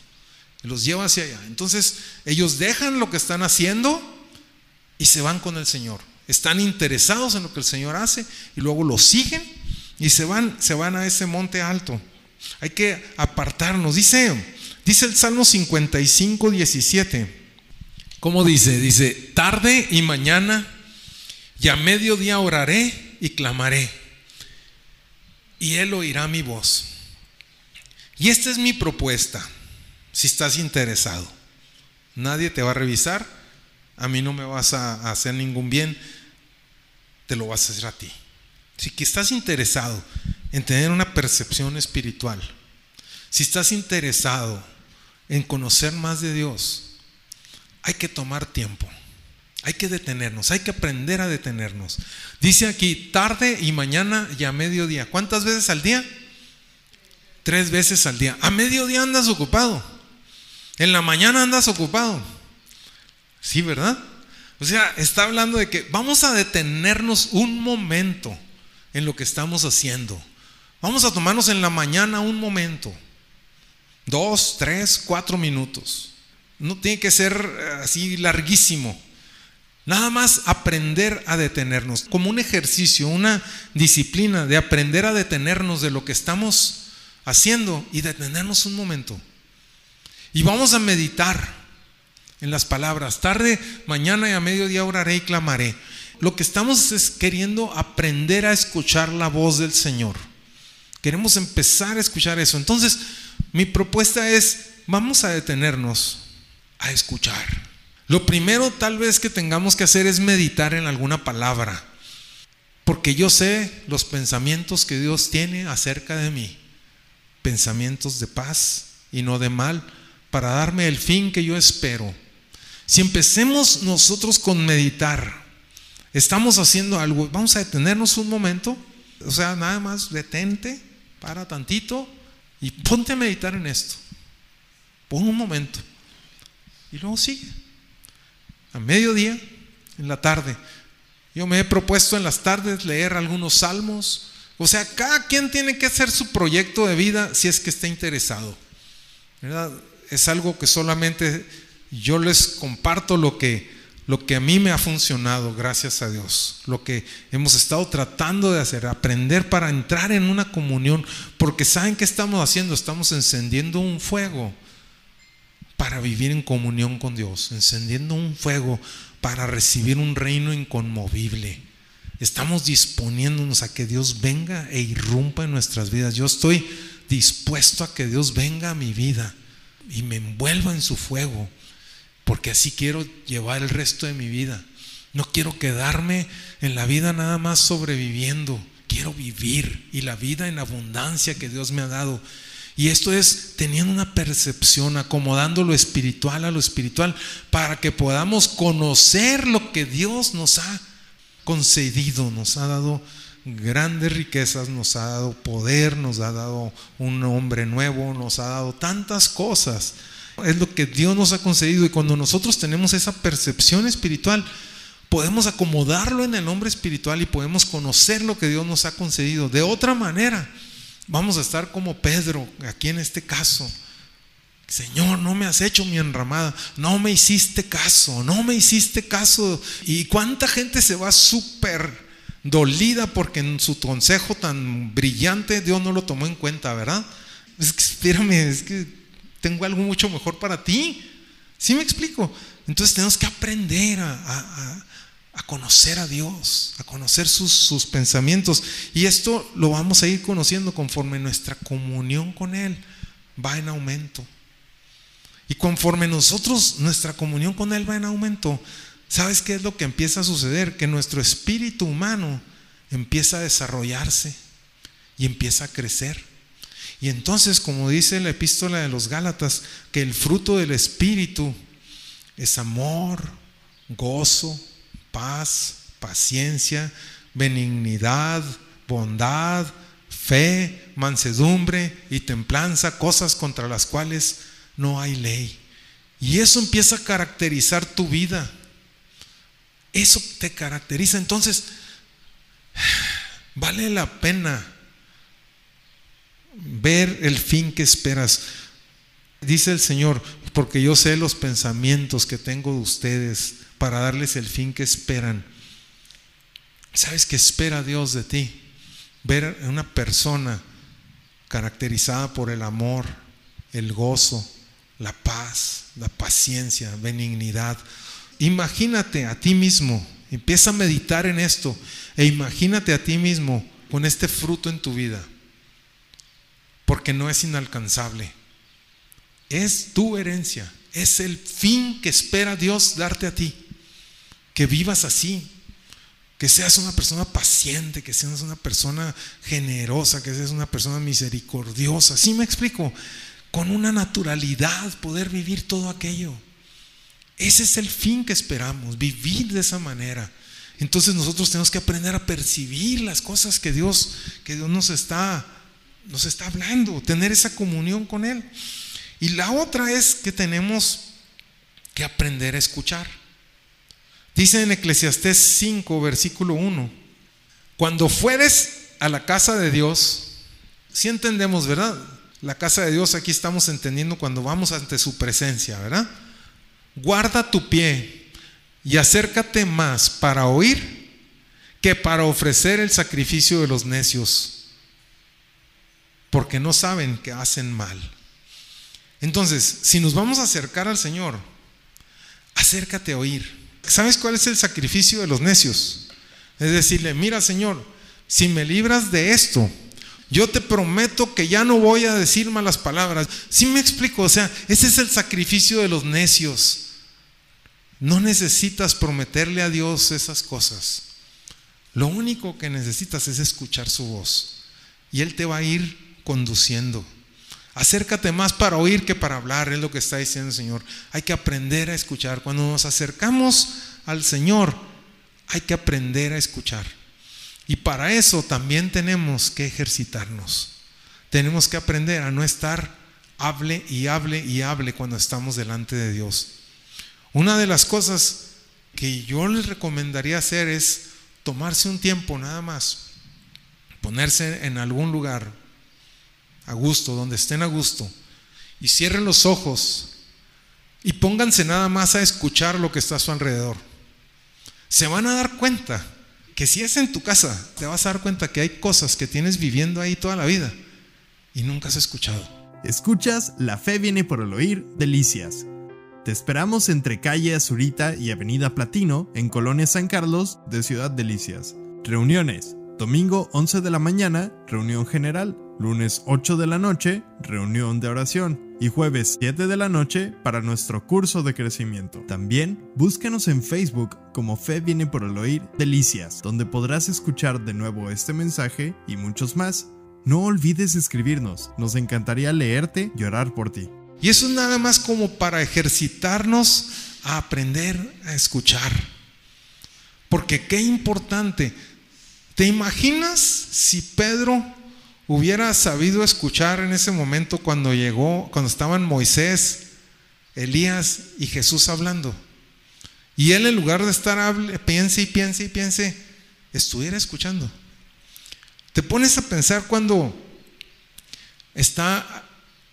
[SPEAKER 2] Y los lleva hacia allá. Entonces, ellos dejan lo que están haciendo y se van con el Señor. Están interesados en lo que el Señor hace y luego lo siguen y se van, se van a ese monte alto. Hay que apartarnos. Dice, dice el Salmo 55, 17. ¿Cómo dice? Dice, tarde y mañana y a mediodía oraré y clamaré. Y Él oirá mi voz. Y esta es mi propuesta, si estás interesado. Nadie te va a revisar, a mí no me vas a hacer ningún bien, te lo vas a hacer a ti. Si estás interesado en tener una percepción espiritual, si estás interesado en conocer más de Dios, hay que tomar tiempo. Hay que detenernos, hay que aprender a detenernos. Dice aquí, tarde y mañana y a mediodía. ¿Cuántas veces al día? Tres veces al día. A mediodía andas ocupado. En la mañana andas ocupado. Sí, ¿verdad? O sea, está hablando de que vamos a detenernos un momento en lo que estamos haciendo. Vamos a tomarnos en la mañana un momento. Dos, tres, cuatro minutos. No tiene que ser eh, así larguísimo. Nada más aprender a detenernos, como un ejercicio, una disciplina de aprender a detenernos de lo que estamos haciendo y detenernos un momento. Y vamos a meditar en las palabras. Tarde, mañana y a mediodía oraré y clamaré. Lo que estamos es queriendo aprender a escuchar la voz del Señor. Queremos empezar a escuchar eso. Entonces, mi propuesta es, vamos a detenernos a escuchar. Lo primero tal vez que tengamos que hacer es meditar en alguna palabra, porque yo sé los pensamientos que Dios tiene acerca de mí, pensamientos de paz y no de mal, para darme el fin que yo espero. Si empecemos nosotros con meditar, estamos haciendo algo, vamos a detenernos un momento, o sea, nada más detente, para tantito y ponte a meditar en esto. Pon un momento y luego sigue a mediodía, en la tarde. Yo me he propuesto en las tardes leer algunos salmos. O sea, cada quien tiene que hacer su proyecto de vida si es que está interesado. Es algo que solamente yo les comparto lo que, lo que a mí me ha funcionado, gracias a Dios. Lo que hemos estado tratando de hacer, aprender para entrar en una comunión. Porque ¿saben qué estamos haciendo? Estamos encendiendo un fuego para vivir en comunión con Dios, encendiendo un fuego para recibir un reino inconmovible. Estamos disponiéndonos a que Dios venga e irrumpa en nuestras vidas. Yo estoy dispuesto a que Dios venga a mi vida y me envuelva en su fuego, porque así quiero llevar el resto de mi vida. No quiero quedarme en la vida nada más sobreviviendo. Quiero vivir y la vida en abundancia que Dios me ha dado. Y esto es teniendo una percepción, acomodando lo espiritual a lo espiritual, para que podamos conocer lo que Dios nos ha concedido, nos ha dado grandes riquezas, nos ha dado poder, nos ha dado un hombre nuevo, nos ha dado tantas cosas. Es lo que Dios nos ha concedido y cuando nosotros tenemos esa percepción espiritual, podemos acomodarlo en el hombre espiritual y podemos conocer lo que Dios nos ha concedido. De otra manera, vamos a estar como Pedro, aquí en este caso. Señor, no me has hecho mi enramada, no me hiciste caso, no me hiciste caso. ¿Y cuánta gente se va súper dolida porque en su consejo tan brillante Dios no lo tomó en cuenta, ¿verdad? Es que espérame, es que tengo algo mucho mejor para ti. ¿Sí me explico? Entonces tenemos que aprender a, a conocer a Dios, a conocer sus, sus, pensamientos. Y esto lo vamos a ir conociendo conforme nuestra comunión con Él va en aumento. Y conforme nosotros, nuestra comunión con Él va en aumento, ¿sabes qué es lo que empieza a suceder? Que nuestro espíritu humano empieza a desarrollarse y empieza a crecer. Y entonces, como dice la epístola de los Gálatas, que el fruto del espíritu es amor, gozo, paz, paciencia, benignidad, bondad, fe, mansedumbre y templanza, cosas contra las cuales no hay ley. Y eso empieza a caracterizar tu vida. Eso te caracteriza. Entonces, *sighs* vale la pena ver el fin que esperas. Dice el Señor, porque yo sé los pensamientos que tengo de ustedes para darles el fin que esperan. ¿Sabes qué espera Dios de ti? Ver una persona caracterizada por el amor, el gozo, la paz, la paciencia, benignidad. Imagínate a ti mismo, empieza a meditar en esto e imagínate a ti mismo con este fruto en tu vida, porque no es inalcanzable. Es tu herencia, es el fin que espera Dios darte a ti que vivas así, que seas una persona paciente, que seas una persona generosa, que seas una persona misericordiosa. ¿Sí me explico? Con una naturalidad poder vivir todo aquello. Ese es el fin que esperamos, vivir de esa manera. Entonces nosotros tenemos que aprender a percibir las cosas que Dios, que Dios nos está, nos está hablando, tener esa comunión con Él. Y la otra es que tenemos que aprender a escuchar. Dice en Eclesiastés 5, versículo 1, cuando fueres a la casa de Dios, si entendemos, ¿verdad? La casa de Dios aquí estamos entendiendo cuando vamos ante su presencia, ¿verdad? Guarda tu pie y acércate más para oír que para ofrecer el sacrificio de los necios, porque no saben que hacen mal. Entonces, si nos vamos a acercar al Señor, acércate a oír. ¿Sabes cuál es el sacrificio de los necios? Es decirle, mira Señor, si me libras de esto, yo te prometo que ya no voy a decir malas palabras. Si me explico? O sea, ese es el sacrificio de los necios. No necesitas prometerle a Dios esas cosas. Lo único que necesitas es escuchar su voz. Y Él te va a ir conduciendo. Acércate más para oír que para hablar, es lo que está diciendo el Señor. Hay que aprender a escuchar. Cuando nos acercamos al Señor, hay que aprender a escuchar. Y para eso también tenemos que ejercitarnos. Tenemos que aprender a no estar hable y hable y hable cuando estamos delante de Dios. Una de las cosas que yo les recomendaría hacer es tomarse un tiempo nada más, ponerse en algún lugar, a gusto, donde estén a gusto, y cierren los ojos y pónganse nada más a escuchar lo que está a su alrededor. Se van a dar cuenta que si es en tu casa, te vas a dar cuenta que hay cosas que tienes viviendo ahí toda la vida y nunca has escuchado.
[SPEAKER 1] Escuchas La Fe viene por el oír, Delicias. Te esperamos entre calle Azurita y Avenida Platino, en Colonia San Carlos, de Ciudad Delicias. Reuniones. Domingo 11 de la mañana, reunión general. Lunes 8 de la noche, reunión de oración. Y jueves 7 de la noche para nuestro curso de crecimiento. También búscanos en Facebook como Fe viene por el oír Delicias, donde podrás escuchar de nuevo este mensaje y muchos más. No olvides escribirnos, nos encantaría leerte y orar por ti.
[SPEAKER 2] Y eso es nada más como para ejercitarnos a aprender a escuchar. Porque qué importante. ¿Te imaginas si Pedro hubiera sabido escuchar en ese momento cuando llegó, cuando estaban Moisés, Elías y Jesús hablando? Y él en lugar de estar, hable, piense y piense y piense, estuviera escuchando. Te pones a pensar cuando está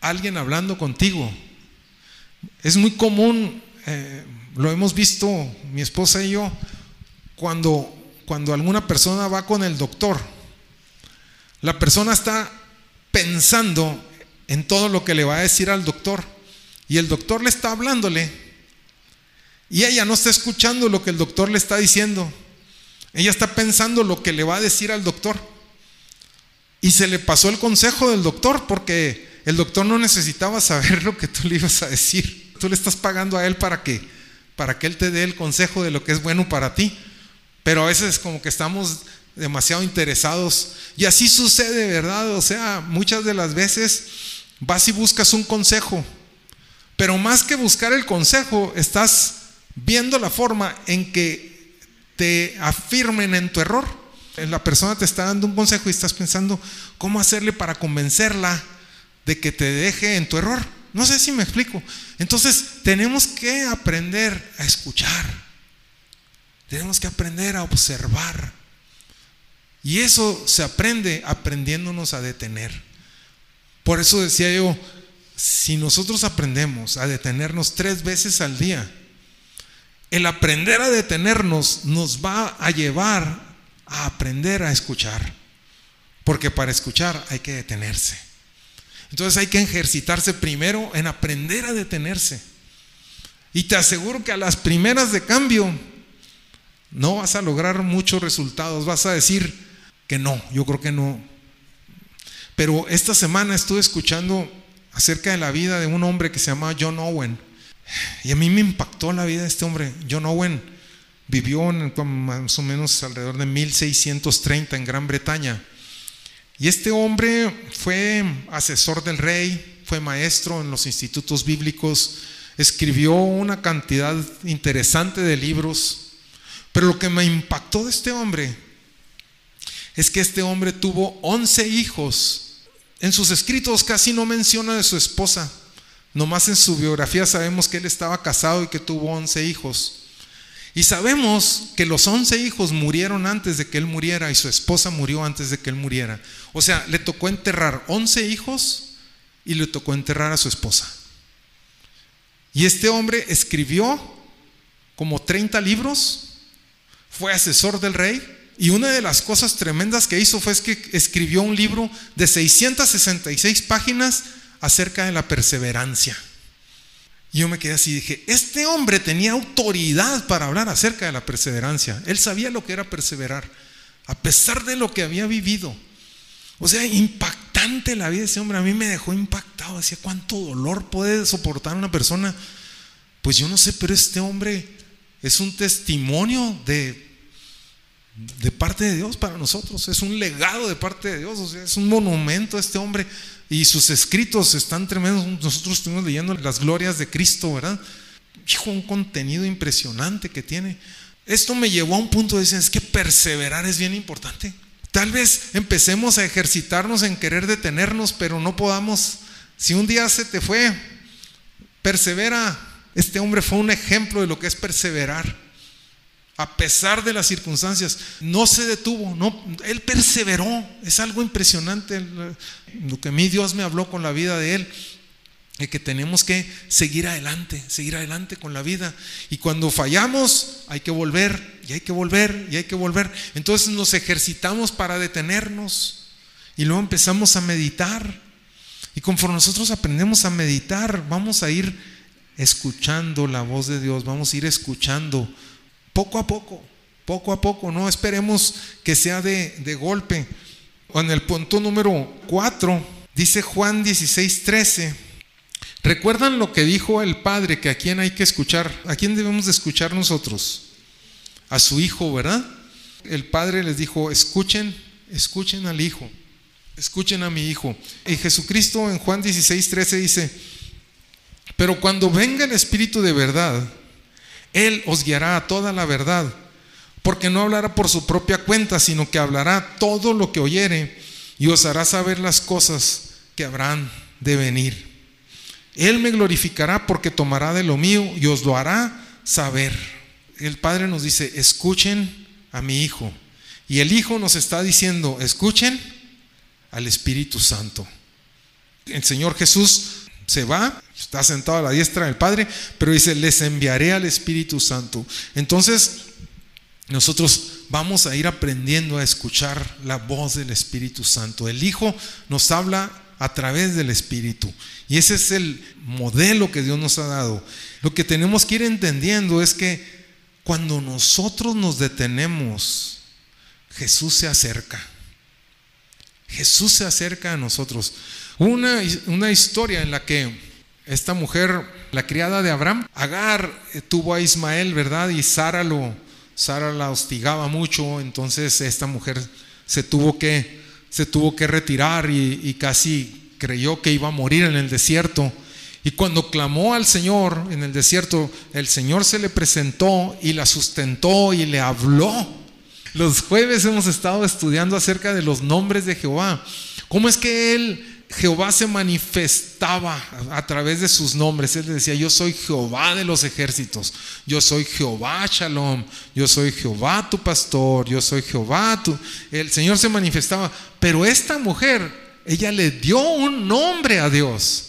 [SPEAKER 2] alguien hablando contigo. Es muy común, eh, lo hemos visto mi esposa y yo, cuando, cuando alguna persona va con el doctor, la persona está pensando en todo lo que le va a decir al doctor y el doctor le está hablándole y ella no está escuchando lo que el doctor le está diciendo. Ella está pensando lo que le va a decir al doctor. Y se le pasó el consejo del doctor porque el doctor no necesitaba saber lo que tú le ibas a decir. Tú le estás pagando a él para que, para que él te dé el consejo de lo que es bueno para ti. Pero a veces como que estamos demasiado interesados. Y así sucede, ¿verdad? O sea, muchas de las veces vas y buscas un consejo. Pero más que buscar el consejo, estás viendo la forma en que te afirmen en tu error. La persona te está dando un consejo y estás pensando cómo hacerle para convencerla de que te deje en tu error. No sé si me explico. Entonces tenemos que aprender a escuchar. Tenemos que aprender a observar. Y eso se aprende aprendiéndonos a detener. Por eso decía yo, si nosotros aprendemos a detenernos tres veces al día, el aprender a detenernos nos va a llevar a aprender a escuchar. Porque para escuchar hay que detenerse. Entonces hay que ejercitarse primero en aprender a detenerse. Y te aseguro que a las primeras de cambio no vas a lograr muchos resultados. Vas a decir que no, yo creo que no. Pero esta semana estuve escuchando acerca de la vida de un hombre que se llama John Owen. Y a mí me impactó la vida de este hombre. John Owen vivió más o menos alrededor de 1630 en Gran Bretaña. Y este hombre fue asesor del rey, fue maestro en los institutos bíblicos, escribió una cantidad interesante de libros, pero lo que me impactó de este hombre es que este hombre tuvo 11 hijos. En sus escritos casi no menciona de su esposa, nomás en su biografía sabemos que él estaba casado y que tuvo 11 hijos. Y sabemos que los once hijos murieron antes de que él muriera y su esposa murió antes de que él muriera. O sea, le tocó enterrar once hijos y le tocó enterrar a su esposa. Y este hombre escribió como 30 libros, fue asesor del rey y una de las cosas tremendas que hizo fue que escribió un libro de 666 páginas acerca de la perseverancia. Y yo me quedé así y dije, este hombre tenía autoridad para hablar acerca de la perseverancia. Él sabía lo que era perseverar, a pesar de lo que había vivido. O sea, impactante la vida de ese hombre. A mí me dejó impactado. Decía, ¿cuánto dolor puede soportar una persona? Pues yo no sé, pero este hombre es un testimonio de, de parte de Dios para nosotros. Es un legado de parte de Dios. Es un monumento a este hombre. Y sus escritos están tremendos. Nosotros estuvimos leyendo las glorias de Cristo, ¿verdad? Hijo, un contenido impresionante que tiene. Esto me llevó a un punto de decir, es que perseverar es bien importante. Tal vez empecemos a ejercitarnos en querer detenernos, pero no podamos. Si un día se te fue, persevera. Este hombre fue un ejemplo de lo que es perseverar a pesar de las circunstancias, no se detuvo, no, él perseveró, es algo impresionante lo que mí Dios me habló con la vida de él, de que tenemos que seguir adelante, seguir adelante con la vida. Y cuando fallamos, hay que volver, y hay que volver, y hay que volver. Entonces nos ejercitamos para detenernos, y luego empezamos a meditar. Y conforme nosotros aprendemos a meditar, vamos a ir escuchando la voz de Dios, vamos a ir escuchando poco a poco. poco a poco, no esperemos que sea de, de golpe. En el punto número 4, dice Juan 16, 13. ¿Recuerdan lo que dijo el Padre, que a quién hay que escuchar? ¿A quién debemos de escuchar nosotros? A su Hijo, ¿verdad? El Padre les dijo, escuchen, escuchen al Hijo, escuchen a mi Hijo. Y Jesucristo en Juan 16, 13 dice, pero cuando venga el Espíritu de verdad, Él os guiará a toda la verdad, porque no hablará por su propia cuenta, sino que hablará todo lo que oyere y os hará saber las cosas que habrán de venir. Él me glorificará porque tomará de lo mío y os lo hará saber. El Padre nos dice, escuchen a mi Hijo. Y el Hijo nos está diciendo, escuchen al Espíritu Santo. El Señor Jesús se va, está sentado a la diestra del Padre, pero dice, les enviaré al Espíritu Santo. Entonces, nosotros vamos a ir aprendiendo a escuchar la voz del Espíritu Santo. El Hijo nos habla a través del Espíritu. Y ese es el modelo que Dios nos ha dado. Lo que tenemos que ir entendiendo es que cuando nosotros nos detenemos, Jesús se acerca. Jesús se acerca a nosotros. Una, una historia en la que esta mujer, la criada de Abraham, Agar eh, tuvo a Ismael, ¿verdad? Y Sara lo, Sara la hostigaba mucho, entonces esta mujer se tuvo que se tuvo que retirar y, casi creyó que iba a morir en el desierto. Y cuando clamó al Señor en el desierto, el Señor se le presentó y la sustentó y le habló. Los jueves hemos estado estudiando acerca de los nombres de Jehová. ¿Cómo es que Él Jehová se manifestaba a través de sus nombres. Él decía, yo soy Jehová de los ejércitos, yo soy Jehová Shalom, yo soy Jehová tu pastor, yo soy Jehová tu... El Señor se manifestaba, pero esta mujer, ella le dio un nombre a Dios.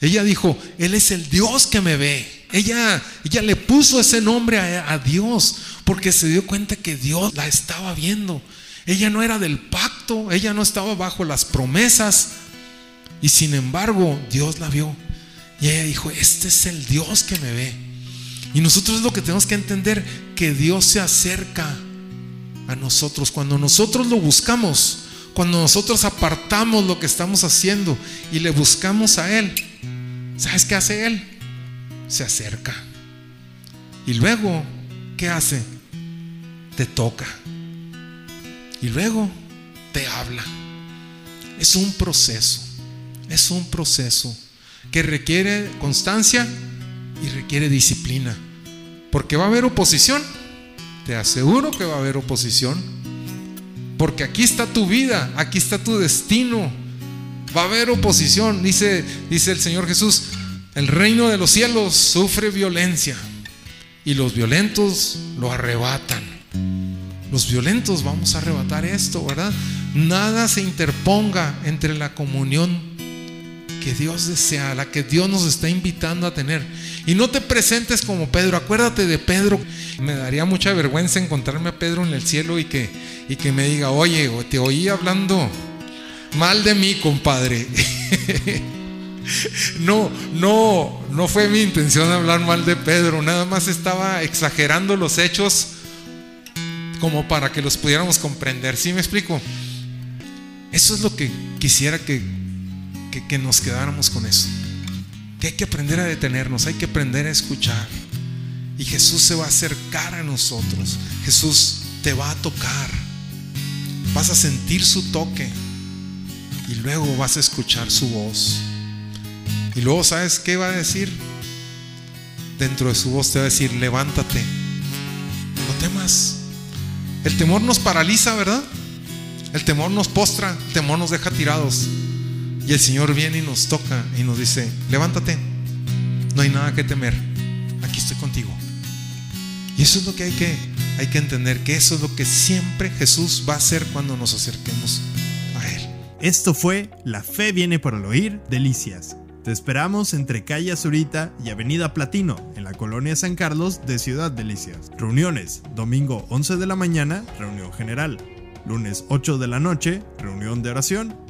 [SPEAKER 2] Ella dijo, Él es el Dios que me ve. Ella, ella le puso ese nombre a, a Dios porque se dio cuenta que Dios la estaba viendo. Ella no era del pacto, ella no estaba bajo las promesas, y sin embargo, Dios la vio. Y ella dijo, este es el Dios que me ve. Y nosotros es lo que tenemos que entender, que Dios se acerca a nosotros. Cuando nosotros lo buscamos, cuando nosotros apartamos lo que estamos haciendo y le buscamos a Él, ¿sabes qué hace Él? Se acerca. Y luego, ¿qué hace? Te toca. Y luego te habla. Es un proceso. Es un proceso que requiere constancia y requiere disciplina. Porque va a haber oposición. Te aseguro que va a haber oposición. Porque aquí está tu vida, aquí está tu destino. Va a haber oposición. Dice, dice el Señor Jesús, el reino de los cielos sufre violencia y los violentos lo arrebatan. Los violentos vamos a arrebatar esto, ¿verdad? Nada se interponga entre la comunión que Dios desea, la que Dios nos está invitando a tener. Y no te presentes como Pedro, acuérdate de Pedro. Me daría mucha vergüenza encontrarme a Pedro en el cielo y que, y que me diga, oye, te oí hablando mal de mí, compadre. *laughs* no, no, no fue mi intención hablar mal de Pedro, nada más estaba exagerando los hechos como para que los pudiéramos comprender. ¿Sí me explico? Eso es lo que quisiera que nos quedáramos con eso. Que hay que aprender a detenernos, hay que aprender a escuchar. Y Jesús se va a acercar a nosotros. Jesús te va a tocar. Vas a sentir su toque. Y luego vas a escuchar su voz. Y luego, ¿sabes qué va a decir? Dentro de su voz te va a decir, levántate. No temas. El temor nos paraliza, ¿verdad? El temor nos postra, el temor nos deja tirados. Y el Señor viene y nos toca y nos dice, levántate, no hay nada que temer, aquí estoy contigo. Y eso es lo que hay que, hay que entender, que eso es lo que siempre Jesús va a hacer cuando nos acerquemos a Él.
[SPEAKER 1] Esto fue La Fe viene por el oír, Delicias. Te esperamos entre calle Azurita y Avenida Platino, en la colonia San Carlos de Ciudad Delicias. Reuniones, domingo 11 de la mañana, reunión general. Lunes 8 de la noche, reunión de oración